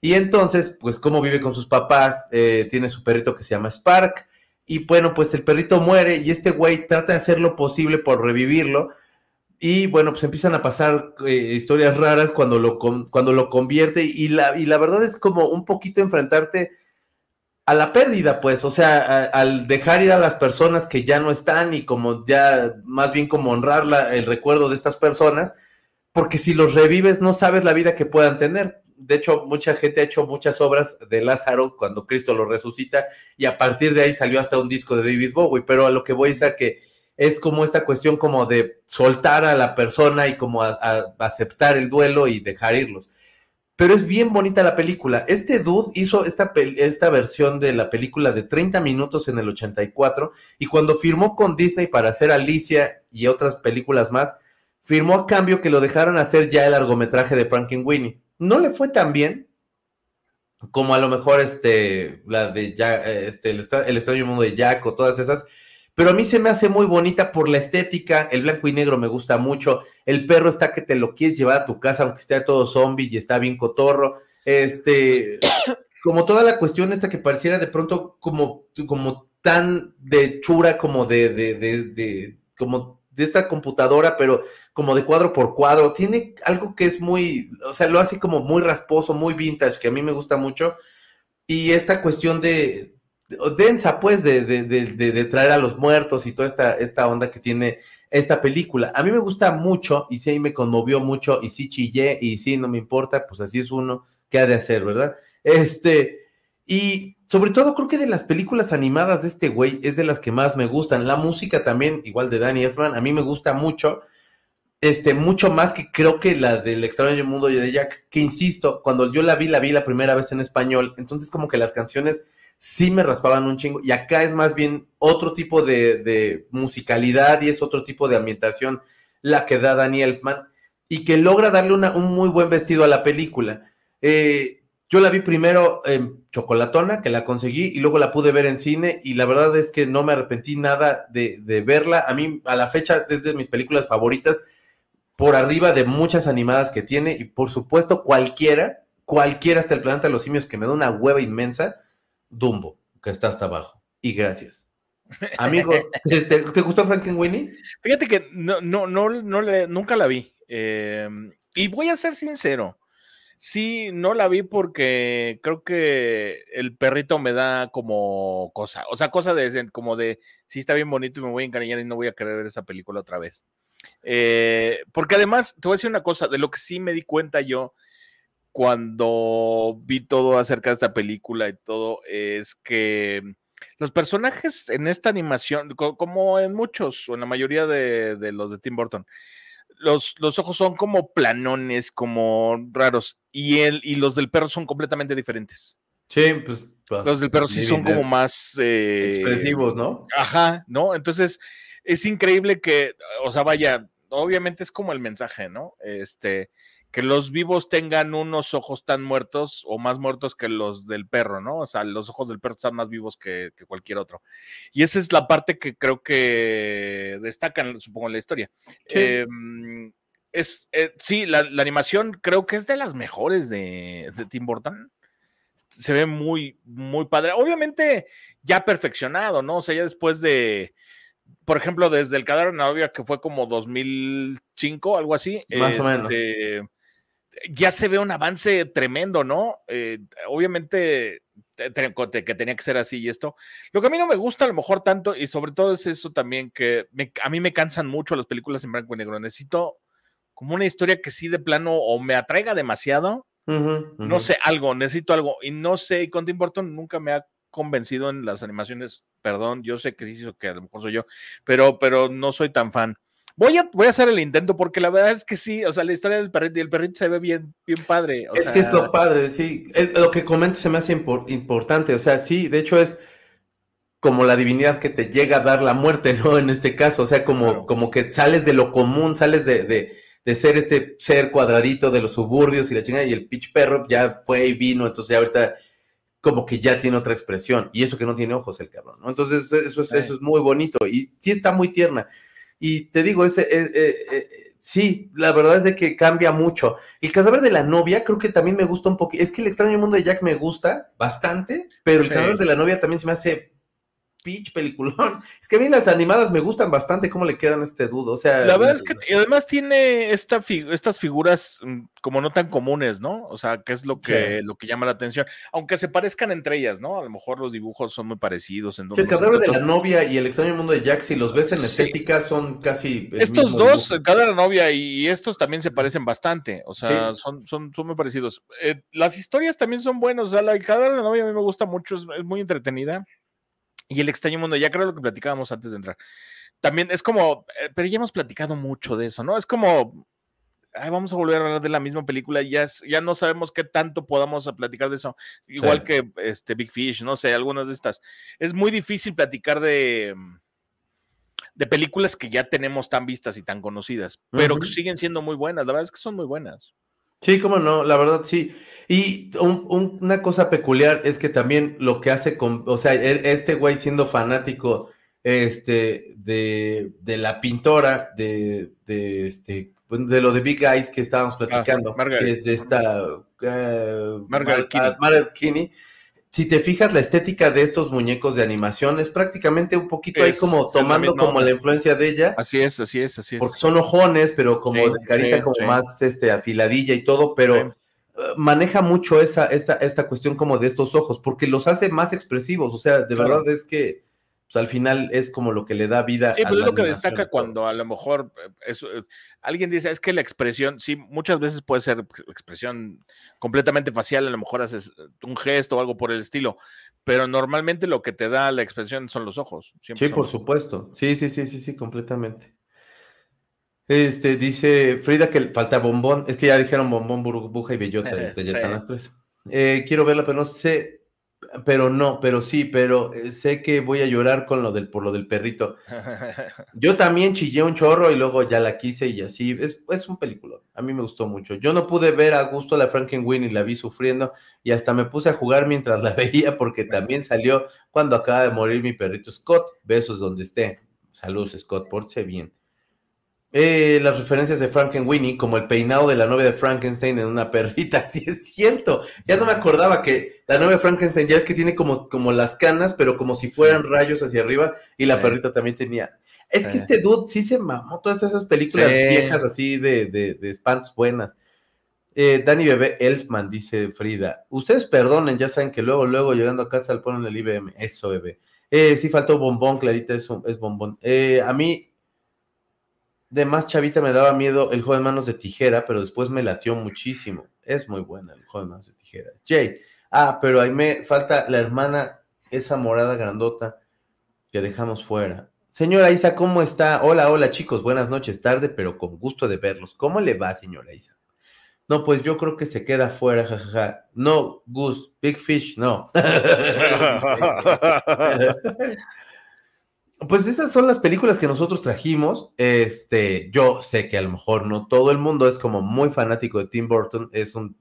Y entonces, pues, cómo vive con sus papás, eh, tiene su perrito que se llama Spark. Y bueno, pues el perrito muere y este güey trata de hacer lo posible por revivirlo. Y bueno, pues empiezan a pasar historias raras cuando lo, cuando lo convierte. Y la, y la verdad es como un poquito enfrentarte a la pérdida, pues, o sea, al dejar ir a las personas que ya no están y como ya, más bien como honrar el recuerdo de estas personas, porque si los revives no sabes la vida que puedan tener. De hecho, mucha gente ha hecho muchas obras de Lázaro cuando Cristo lo resucita y a partir de ahí salió hasta un disco de David Bowie, pero a lo que voy es a que es como esta cuestión como de soltar a la persona y como aceptar el duelo y dejar irlos pero es bien bonita la película. Este dude hizo esta, esta versión de la película de 30 minutos en el 84 y cuando firmó con Disney para hacer Alicia y otras películas más, firmó a cambio que lo dejaran hacer ya el largometraje de Frankenweenie. No le fue tan bien como a lo mejor este, la de Jack, este, el, el extraño mundo de Jack o todas esas, pero a mí se me hace muy bonita por la estética, el blanco y negro me gusta mucho, el perro está que te lo quieres llevar a tu casa, aunque esté todo zombie y está bien cotorro, este, como toda la cuestión esta que pareciera de pronto como, como tan de chura como de, de, de, de como de esta computadora, pero como de cuadro por cuadro, tiene algo que es muy, o sea, lo hace como muy rasposo, muy vintage, que a mí me gusta mucho, y esta cuestión de, densa, pues, de, de, de, traer a los muertos y toda esta, esta onda que tiene esta película. A mí me gusta mucho y sí me conmovió mucho y sí chillé y sí no me importa, pues así es uno que ha de hacer, ¿verdad? Este, y sobre todo creo que de las películas animadas de este güey es de las que más me gustan. La música también, igual de Danny Elfman, a mí me gusta mucho. Este, mucho más que creo que la del extraño mundo de Jack, que insisto, cuando yo la vi, la vi la primera vez en español, entonces como que las canciones sí me raspaban un chingo. Y acá es más bien otro tipo de, musicalidad y es otro tipo de ambientación la que da Danny Elfman y que logra darle un muy buen vestido a la película. Eh, yo la vi primero en Chocolatona, que la conseguí, y luego la pude ver en cine, y la verdad es que no me arrepentí nada de, de verla. A mí, a la fecha, es de mis películas favoritas, por arriba de muchas animadas que tiene, y por supuesto, cualquiera, cualquiera hasta el planeta de los simios, que me da una hueva inmensa, Dumbo, que está hasta abajo. Y gracias. Amigo, este, ¿te gustó Frankenweenie? Fíjate que no, no, no, no le, nunca la vi. Em, y voy a ser sincero. Sí, no la vi porque creo que el perrito me da como cosa, o sea, cosa de como de, sí está bien bonito y me voy a encariñar y no voy a querer ver esa película otra vez. Eh, porque además, te voy a decir una cosa, de lo que sí me di cuenta yo cuando vi todo acerca de esta película y todo, es que los personajes en esta animación, como en muchos o en la mayoría de, los de Tim Burton, los, los, ojos son como planones, como raros, y, el, y los del perro son completamente diferentes. Sí, pues. pues los del perro sí son como más. Eh, expresivos, ¿no? Ajá, ¿no? Entonces, es increíble que, o sea, vaya, obviamente es como el mensaje, ¿no? Este, que los vivos tengan unos ojos tan muertos o más muertos que los del perro, ¿no? O sea, los ojos del perro están más vivos que, cualquier otro. Y esa es la parte que creo que destacan, supongo, en la historia. Em, es, eh, sí, la, animación creo que es de las mejores de, de Tim Burton. Se ve muy, muy padre. Obviamente ya perfeccionado, ¿no? O sea, ya después de, por ejemplo, desde el cadáver de novia que fue como 2005, algo así. Más o menos este, ya se ve un avance tremendo, ¿no? Eh, obviamente que tenía que ser así y esto. Lo que a mí no me gusta a lo mejor tanto, y sobre todo es eso también, que a mí me cansan mucho las películas en blanco y negro. Necesito como una historia que sí de plano o me atraiga demasiado, no sé, algo, necesito algo. Y no sé, y con Tim Burton nunca me ha convencido en las animaciones, perdón, yo sé que sí, que a lo mejor soy yo, pero, pero no soy tan fan. Voy a, voy a hacer el intento porque la verdad es que sí, o sea, la historia del perrito y el perrito se ve bien, bien padre. es que es lo padre, sí. lo que comentas se me hace importante, o sea, sí, de hecho es como la divinidad que te llega a dar la muerte, ¿no? En este caso, o sea, como, como que sales de lo común, sales de, de, de, ser este ser cuadradito de los suburbios y la chingada, y el pitch perro ya fue y vino, entonces ya ahorita como que ya tiene otra expresión. Y eso que no tiene ojos el cabrón, ¿no? Entonces, eso es, eso es muy bonito y sí está muy tierna. Y te digo, ese, eh, eh, eh, sí, la verdad es de que cambia mucho. El cadáver de la novia creo que también me gusta un poquito. Es que el extraño mundo de Jack me gusta bastante, pero el cadáver de la novia también se me hace pitch peliculón. Es que a mí las animadas me gustan bastante cómo le quedan a este dudo. O sea, la verdad es que además tiene esta estas figuras mm, como no tan comunes, ¿no? O sea, que es lo que, lo que llama la atención. Aunque se parezcan entre ellas, ¿no? A lo mejor los dibujos son muy parecidos. En el cadáver de la novia y el extraño mundo de Jack, si los ves en estética, son casi. Estos dos, el cadáver de la novia y estos también se parecen bastante. O sea, son, son, son muy parecidos. Eh, las historias también son buenas. O sea, el cadáver de la novia a mí me gusta mucho, es muy entretenida. Y el extraño mundo, ya creo lo que platicábamos antes de entrar. También es como, eh, pero ya hemos platicado mucho de eso, ¿no? Es como, vamos a volver a hablar de la misma película, ya, ya no sabemos qué tanto podamos platicar de eso. Igual que este Big Fish, no sé, algunas de estas. Es muy difícil platicar de, de películas que ya tenemos tan vistas y tan conocidas, pero que siguen siendo muy buenas. La verdad es que son muy buenas. Sí, cómo no, la verdad sí. Y una cosa peculiar es que también lo que hace con, o sea, e, este güey siendo fanático este, de, de la pintora, de, de, este, pues, de lo de Big Eyes que estábamos ah, platicando, que es de esta uh, Margaret, Kinney si te fijas, la estética de estos muñecos de animación es prácticamente un poquito ahí como tomando como la influencia de ella. Así es, así es, así es. Porque son ojones, pero como de carita como más este, afiladilla y todo, pero eh, maneja mucho esa, esta, esta cuestión como de estos ojos, porque los hace más expresivos. O sea, de verdad es que pues, al final es como lo que le da vida. Sí, pero es lo que destaca cuando a lo mejor eh, eh, alguien dice, es que la expresión, sí, muchas veces puede ser expresión completamente facial, a lo mejor haces eh, un gesto o algo por el estilo, pero normalmente lo que te da la expresión son los ojos. Sí, por supuesto. Sí, sí, sí, sí, sí, completamente. Este, dice Frida que falta bombón. Es que ya dijeron bombón, burbuja y bellota. ya están las tres. quiero verla, pero no sé pero no, pero sí, pero eh, sé que voy a llorar con lo del, por lo del perrito. Yo también chillé un chorro y luego ya la quise y así. Es, es un película. A mí me gustó mucho. Yo no pude ver a gusto la Frankenweenie y la vi sufriendo y hasta me puse a jugar mientras la veía porque también salió cuando acaba de morir mi perrito Scott. Besos donde esté. Saludos, Scott, porte bien. Eh, las referencias de Frankenweenie, como el peinado de la novia de Frankenstein en una perrita, sí es cierto. Ya no me acordaba que la novia de Frankenstein ya es que tiene como, como las canas, pero como si fueran rayos hacia arriba, y la perrita también tenía. Es que este dude sí se mamó todas esas películas viejas así de, de, de espantos buenas. Eh, Dani Bebé Elfman, dice Frida. Ustedes perdonen, ya saben que luego, luego llegando a casa le ponen el IBM. Eso, bebé. Eh, sí faltó bombón, Clarita, eso es bombón. Eh, a mí de más chavita me daba miedo el juego de manos de tijera, pero después me latió muchísimo. Es muy buena el juego de manos de tijera. Jay, ah, pero ahí me falta la hermana, esa morada grandota que dejamos fuera. Señora Isa, ¿cómo está? Hola, hola chicos, buenas noches, tarde, pero con gusto de verlos. ¿Cómo le va, señora Isa? No, pues yo creo que se queda fuera, jajaja. No, Gus, Big Fish, no. Pues esas son las películas que nosotros trajimos. Este, yo sé que a lo mejor no todo el mundo es como muy fanático de Tim Burton. Es un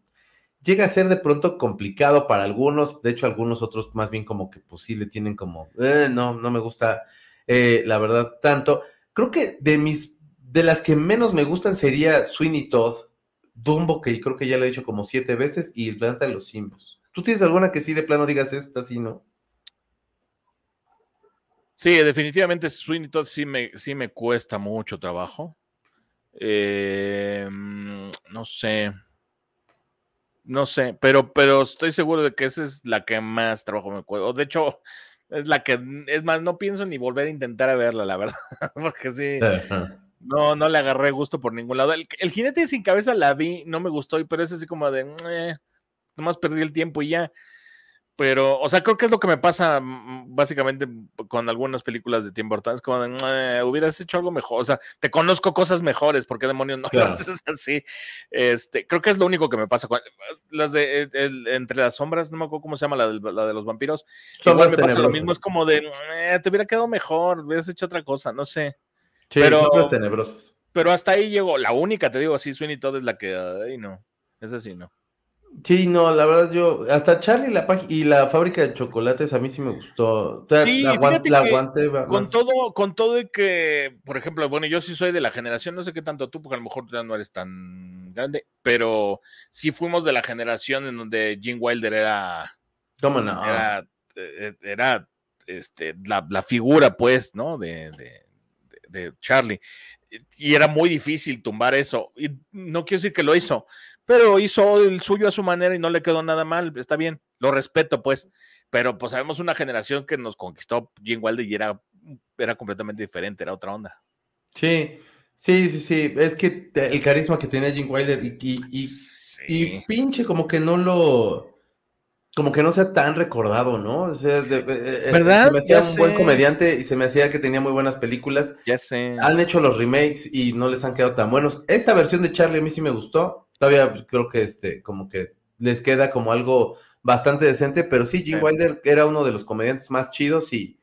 llega a ser de pronto complicado para algunos. De hecho, algunos otros más bien como que pues sí le tienen como eh, no, no me gusta eh, la verdad tanto. Creo que de mis de las que menos me gustan sería Sweeney Todd, Dumbo que creo que ya lo he dicho como siete veces y el de los simios. ¿Tú tienes alguna que sí de plano digas esta sí no? Sí, definitivamente Sweeney Todd sí me, sí me cuesta mucho trabajo. Eh, mm, no sé. No sé, pero, pero estoy seguro de que esa es la que más trabajo me cuesta. O de hecho, es la que, es más, no pienso ni volver a intentar a verla, la verdad. Porque sí, no, no le agarré gusto por ningún lado. El, jinete sin cabeza la vi, no me gustó, pero es así como de, eh, nomás perdí el tiempo y ya. Pero, o sea, creo que es lo que me pasa mm, básicamente con algunas películas de Tim Burton. Es como de, hubieras hecho algo mejor. O sea, te conozco cosas mejores, ¿por qué demonios no lo haces así? Este, creo que es lo único que me pasa. Con, las de Entre las sombras, no me acuerdo cómo se llama la de, la de los vampiros. Igual me pasa lo mismo, es como de, te hubiera quedado mejor, hubieras hecho otra cosa, no sé. Sí, pero. Pero hasta ahí llegó. La única, te digo, así, Sweeney Todd es la que, ay, no, es así, no. Sí, no, la verdad yo, hasta Charlie la y la fábrica de chocolates a mí sí me gustó. sí, la, aguante, con todo, con todo y que, por ejemplo, bueno, yo sí soy de la generación, no sé qué tanto tú, porque a lo mejor ya no eres tan grande, pero sí fuimos de la generación en donde Gene Wilder era. ¿Cómo no? Era, eh, era este, la, figura, pues, ¿no? De, de Charlie. Y era muy difícil tumbar eso. Y no quiero decir que lo hizo, pero hizo el suyo a su manera y no le quedó nada mal, está bien, lo respeto pues, pero pues sabemos una generación que nos conquistó Jim Wilder y era, era completamente diferente, era otra onda. Sí, sí, sí, sí, es que el carisma que tenía Jim Wilder y, y, pinche como que no lo... Como que no sea tan recordado, ¿no? O sea, eh, eh, ¿verdad? Se me hacía un buen comediante y se me hacía que tenía muy buenas películas. Ya sé. Han hecho los remakes y no les han quedado tan buenos. Esta versión de Charlie a mí sí me gustó todavía creo que este, como que les queda como algo bastante decente, pero sí, Jim Wilder era uno de los comediantes más chidos y,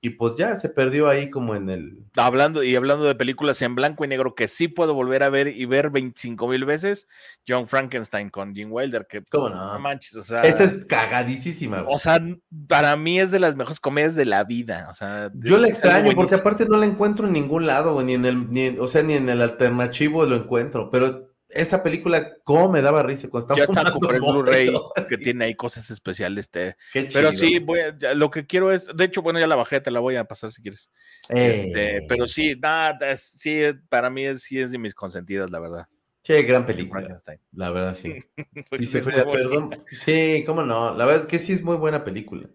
y pues ya se perdió ahí como en el... Hablando y hablando de películas en blanco y negro que sí puedo volver a ver y ver 25 mil veces, John Frankenstein con Jim Wilder, que... ¿Cómo no? manches, o sea... Esa es cagadísima. O sea, para mí es de las mejores comedias de la vida, o sea... Yo la extraño porque aparte no la encuentro en ningún lado, ni en el, ni, o sea, ni en el alternativo lo encuentro, pero esa película, ¿cómo me daba risa cuando estaba Ya está, compré el Blu-ray que tiene ahí cosas especiales. Te... pero sí, voy lo que quiero es, de hecho, bueno, ya la bajé, te la voy a pasar si quieres. Este, eh. pero sí, nada, sí, para mí es, sí es de mis consentidas, la verdad. Sí, gran película. La verdad, sí. Dice Frida, perdón. Sí, cómo no. La verdad es que sí es muy buena película.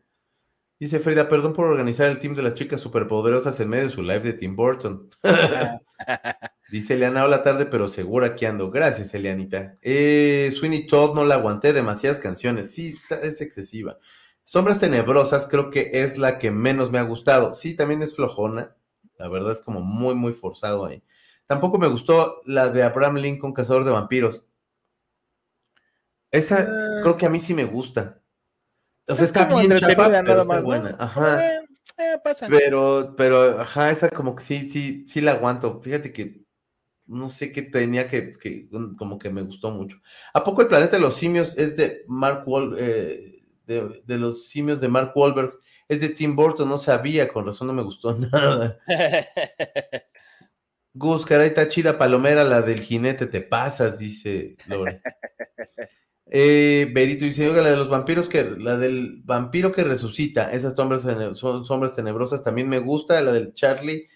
Dice Frida, perdón por organizar el team de las chicas superpoderosas en medio de su live de Tim Burton. Dice Eliana, hola tarde, pero segura que ando. Gracias, Elianita. Eh, Sweeney Todd no la aguanté, demasiadas canciones. Sí, es excesiva. Sombras Tenebrosas creo que es la que menos me ha gustado. Sí, también es flojona. La verdad es como muy, muy forzado ahí. Tampoco me gustó la de Abraham Lincoln, Cazador de Vampiros. Esa ah. creo que a mí sí me gusta. O sea, está bien chafa, pero está buena. Ajá. Eh, eh, pero, pero, ajá, esa como que sí, sí, sí la aguanto. Fíjate que no sé qué tenía que, como que me gustó mucho. ¿A poco el planeta de los simios es de Mark Wahlberg, eh, de, los simios de Mark Wahlberg? Es de Tim Burton, no sabía, con razón no me gustó nada. Gus, caray, está chida palomera, la del jinete, te pasas, dice Lore. Eh, Berito dice, oiga, la de los vampiros que, la del vampiro que resucita, esas sombras, son sombras tenebrosas, también me gusta, la del Charlie,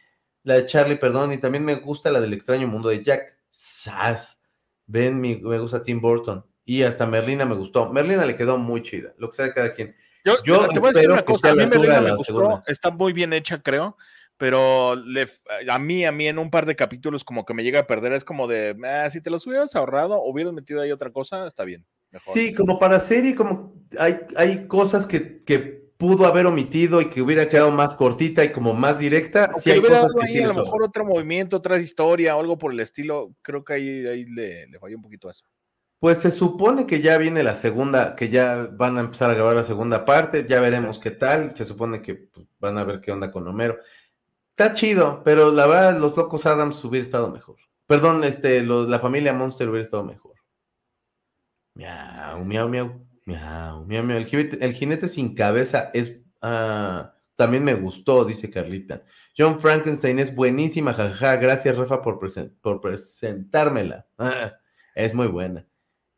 la de Charlie, perdón, y también me gusta la del extraño mundo de Jack. Sass. Ven, me gusta Tim Burton. Y hasta Merlina me gustó. Merlina le quedó muy chida, lo que sea de cada quien. Yo, Yo te voy a decir una cosa, a mí Merlina me gustó, está muy bien hecha, creo, pero a mí, a mí en un par de capítulos como que me llega a perder, es como de, ah, si te los hubieras ahorrado, hubieras metido ahí otra cosa, está bien. Sí, como para serie, como hay, hay cosas que, que pudo haber omitido y que hubiera quedado más cortita y como más directa. si hay cosas que sí a lo mejor otro movimiento, otra historia o algo por el estilo. Creo que ahí, ahí le, le, falló un poquito eso. Pues se supone que ya viene la segunda, que ya van a empezar a grabar la segunda parte, ya veremos qué tal. Se supone que pues, van a ver qué onda con Homero. Está chido, pero la verdad, los locos Adams hubiera estado mejor. Perdón, este, la familia Monster hubiera estado mejor. Miau, miau, miau. Miau, miau, miau. El, jinete, sin cabeza es. Ah, también me gustó, dice Carlita. John Frankenstein es buenísima, jajaja. Gracias, Rafa, por, por presentármela. Ah, es muy buena.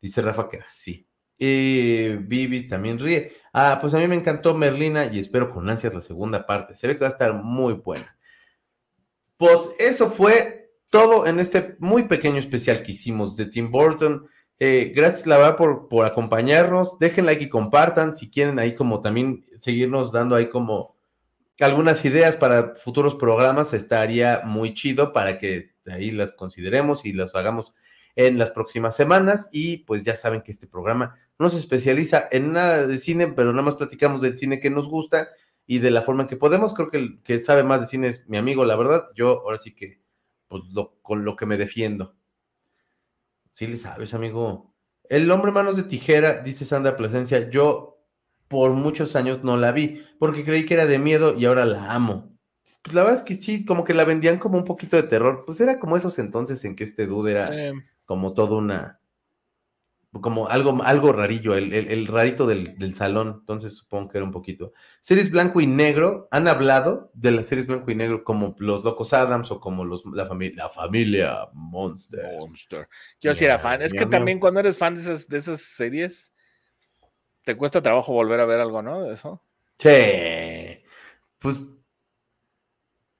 Dice Rafa que sí. Y Bibis también ríe. Ah, pues a mí me encantó Merlina y espero con ansias la segunda parte. Se ve que va a estar muy buena. Pues eso fue todo en este muy pequeño especial que hicimos de Tim Burton. Eh, gracias, la verdad, por, por acompañarnos. Dejen like y compartan si quieren ahí como también seguirnos dando ahí como algunas ideas para futuros programas. Estaría muy chido para que ahí las consideremos y las hagamos en las próximas semanas. Y pues ya saben que este programa no se especializa en nada de cine, pero nada más platicamos del cine que nos gusta y de la forma en que podemos. Creo que el que sabe más de cine es mi amigo, la verdad. Yo ahora sí que, pues con lo que me defiendo. Sí le sabes, amigo. El hombre manos de tijera, dice Sandra Plasencia, yo por muchos años no la vi, porque creí que era de miedo y ahora la amo. Pues la verdad es que sí, como que la vendían como un poquito de terror. Pues era como esos entonces en que este dude era como toda una. Como algo, algo rarillo, el, el, el rarito del, del, salón, entonces supongo que era un poquito. Series blanco y negro, han hablado de las series blanco y negro como los Locos Adams o como los, la, familia la familia Monster. Monster. Yo sí era fan, es que también cuando eres fan de esas, de esas series, te cuesta trabajo volver a ver algo, ¿no? De eso. Sí, pues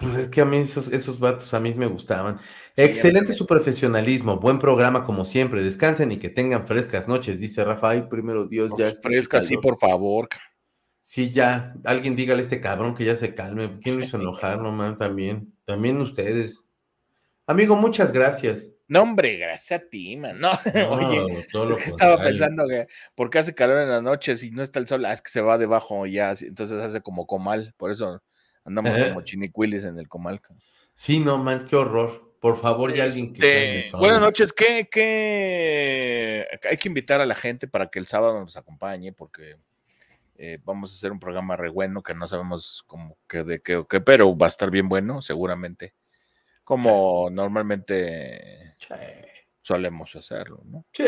pues es que a mí esos, esos vatos a mí me gustaban. Excelente su profesionalismo, buen programa como siempre. Descansen y que tengan frescas noches, dice Rafael. Primero Dios, ya. Frescas, sí, por favor. Sí, ya. Alguien dígale a este cabrón que ya se calme. ¿Quién lo hizo enojar, no man? También. También ustedes. Amigo, muchas gracias. No, hombre, gracias a ti, man. No, oye, todo lo estaba pensando que porque hace calor en las noches y no está el sol, ah, es que se va debajo ya, entonces hace como comal, por eso Andamos como chinicuilis en el Comalca. Sí, no, man, qué horror. Por favor, ya alguien que. Este, buenas noches. ¿Qué, ¿Qué, Hay que invitar a la gente para que el sábado nos acompañe, porque eh, vamos a hacer un programa re bueno que no sabemos cómo que de qué o qué, pero va a estar bien bueno, seguramente. Como normalmente solemos hacerlo, ¿no? Sí,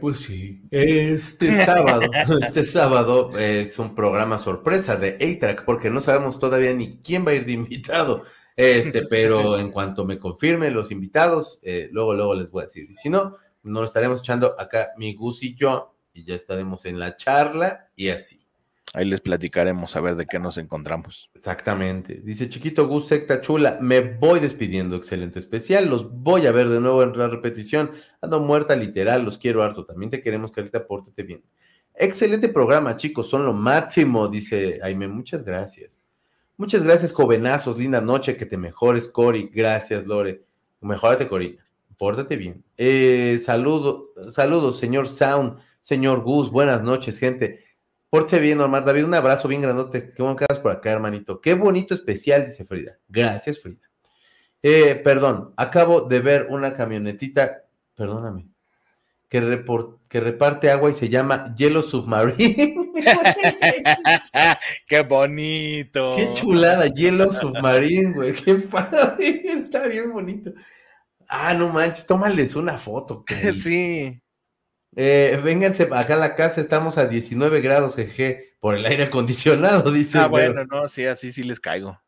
pues sí. Este sábado, este sábado es un programa sorpresa de A-Track, porque no sabemos todavía ni quién va a ir de invitado. Este, pero en cuanto me confirmen los invitados, eh, luego, luego les voy a decir. Y si no, nos lo estaremos echando acá mi Gus y yo, y ya estaremos en la charla y así. Ahí les platicaremos a ver de qué nos encontramos. Exactamente. Dice Chiquito Gus Secta Chula, me voy despidiendo. Excelente especial. Los voy a ver de nuevo en la repetición. Ando muerta literal, los quiero harto. También te queremos, que te Pórtate bien. Excelente programa, chicos. Son lo máximo, dice Jaime. Muchas gracias. Muchas gracias, jovenazos. Linda noche. Que te mejores, Cori. Gracias, Lore. Mejórate, Corina. Pórtate bien. Eh, saludo, saludos, señor Sound, señor Gus. Buenas noches, gente. Pórtese bien, Omar David. Un abrazo bien grandote. Qué bueno que por acá, hermanito. Qué bonito especial, dice Frida. Gracias, Frida. Eh, perdón, acabo de ver una camionetita, perdóname, que, que reparte agua y se llama Yellow Submarine. Qué bonito. Qué chulada, Yellow Submarine, güey. Qué padre. Está bien bonito. Ah, no manches, tómales una foto. Sí. Eh, vénganse acá a la casa, estamos a 19 grados, jeje, por el aire acondicionado, dice. Ah, bueno, no, sí, así sí les caigo.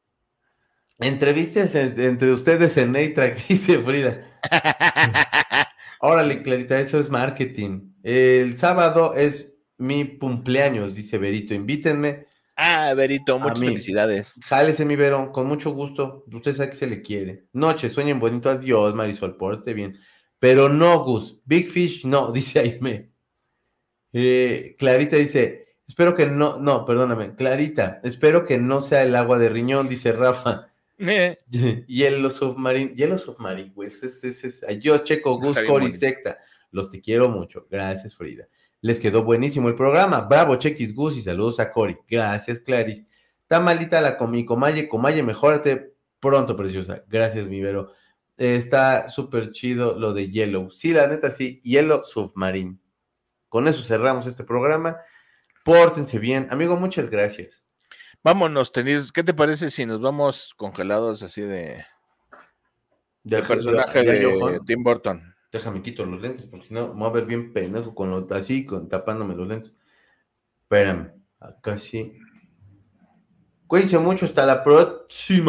Entrevistas entre ustedes en Neytrack, dice Frida. Órale, Clarita, eso es marketing. El sábado es mi cumpleaños, dice Berito. Invítenme. Ah, Berito, muchas felicidades. Jálese, mi Verón, con mucho gusto. Usted sabe que se le quiere. Noche, sueñen bonito. Adiós, Marisol, porte bien. Pero no, Gus. Big Fish, no, dice Aime. Eh, Clarita dice, espero que no, no, perdóname, Clarita, espero que no sea el agua de riñón, dice Rafa. Eh. Hielo submarino, hielo submarino, güey. Es, es, es, yo checo Gus, Cori, Secta. Los te quiero mucho. Gracias, Frida. Les quedó buenísimo el programa. Bravo, Chequis Gus y saludos a Cori. Gracias, Clarice. Está malita la comi, Comaye, Comaye, mejórate pronto, preciosa. Gracias, mi Vero está súper chido lo de Yellow. Sí, la neta, sí, Yellow Submarine. Con eso cerramos este programa. Pórtense bien. Amigo, muchas gracias. Vámonos, tenis. ¿Qué te parece si nos vamos congelados así de. De, personaje de, Tim Burton. Déjame quito los lentes, porque si no, me voy a ver bien pendejo con lo, así, con, tapándome los lentes. Espérame, acá sí. Cuídense mucho, hasta la próxima.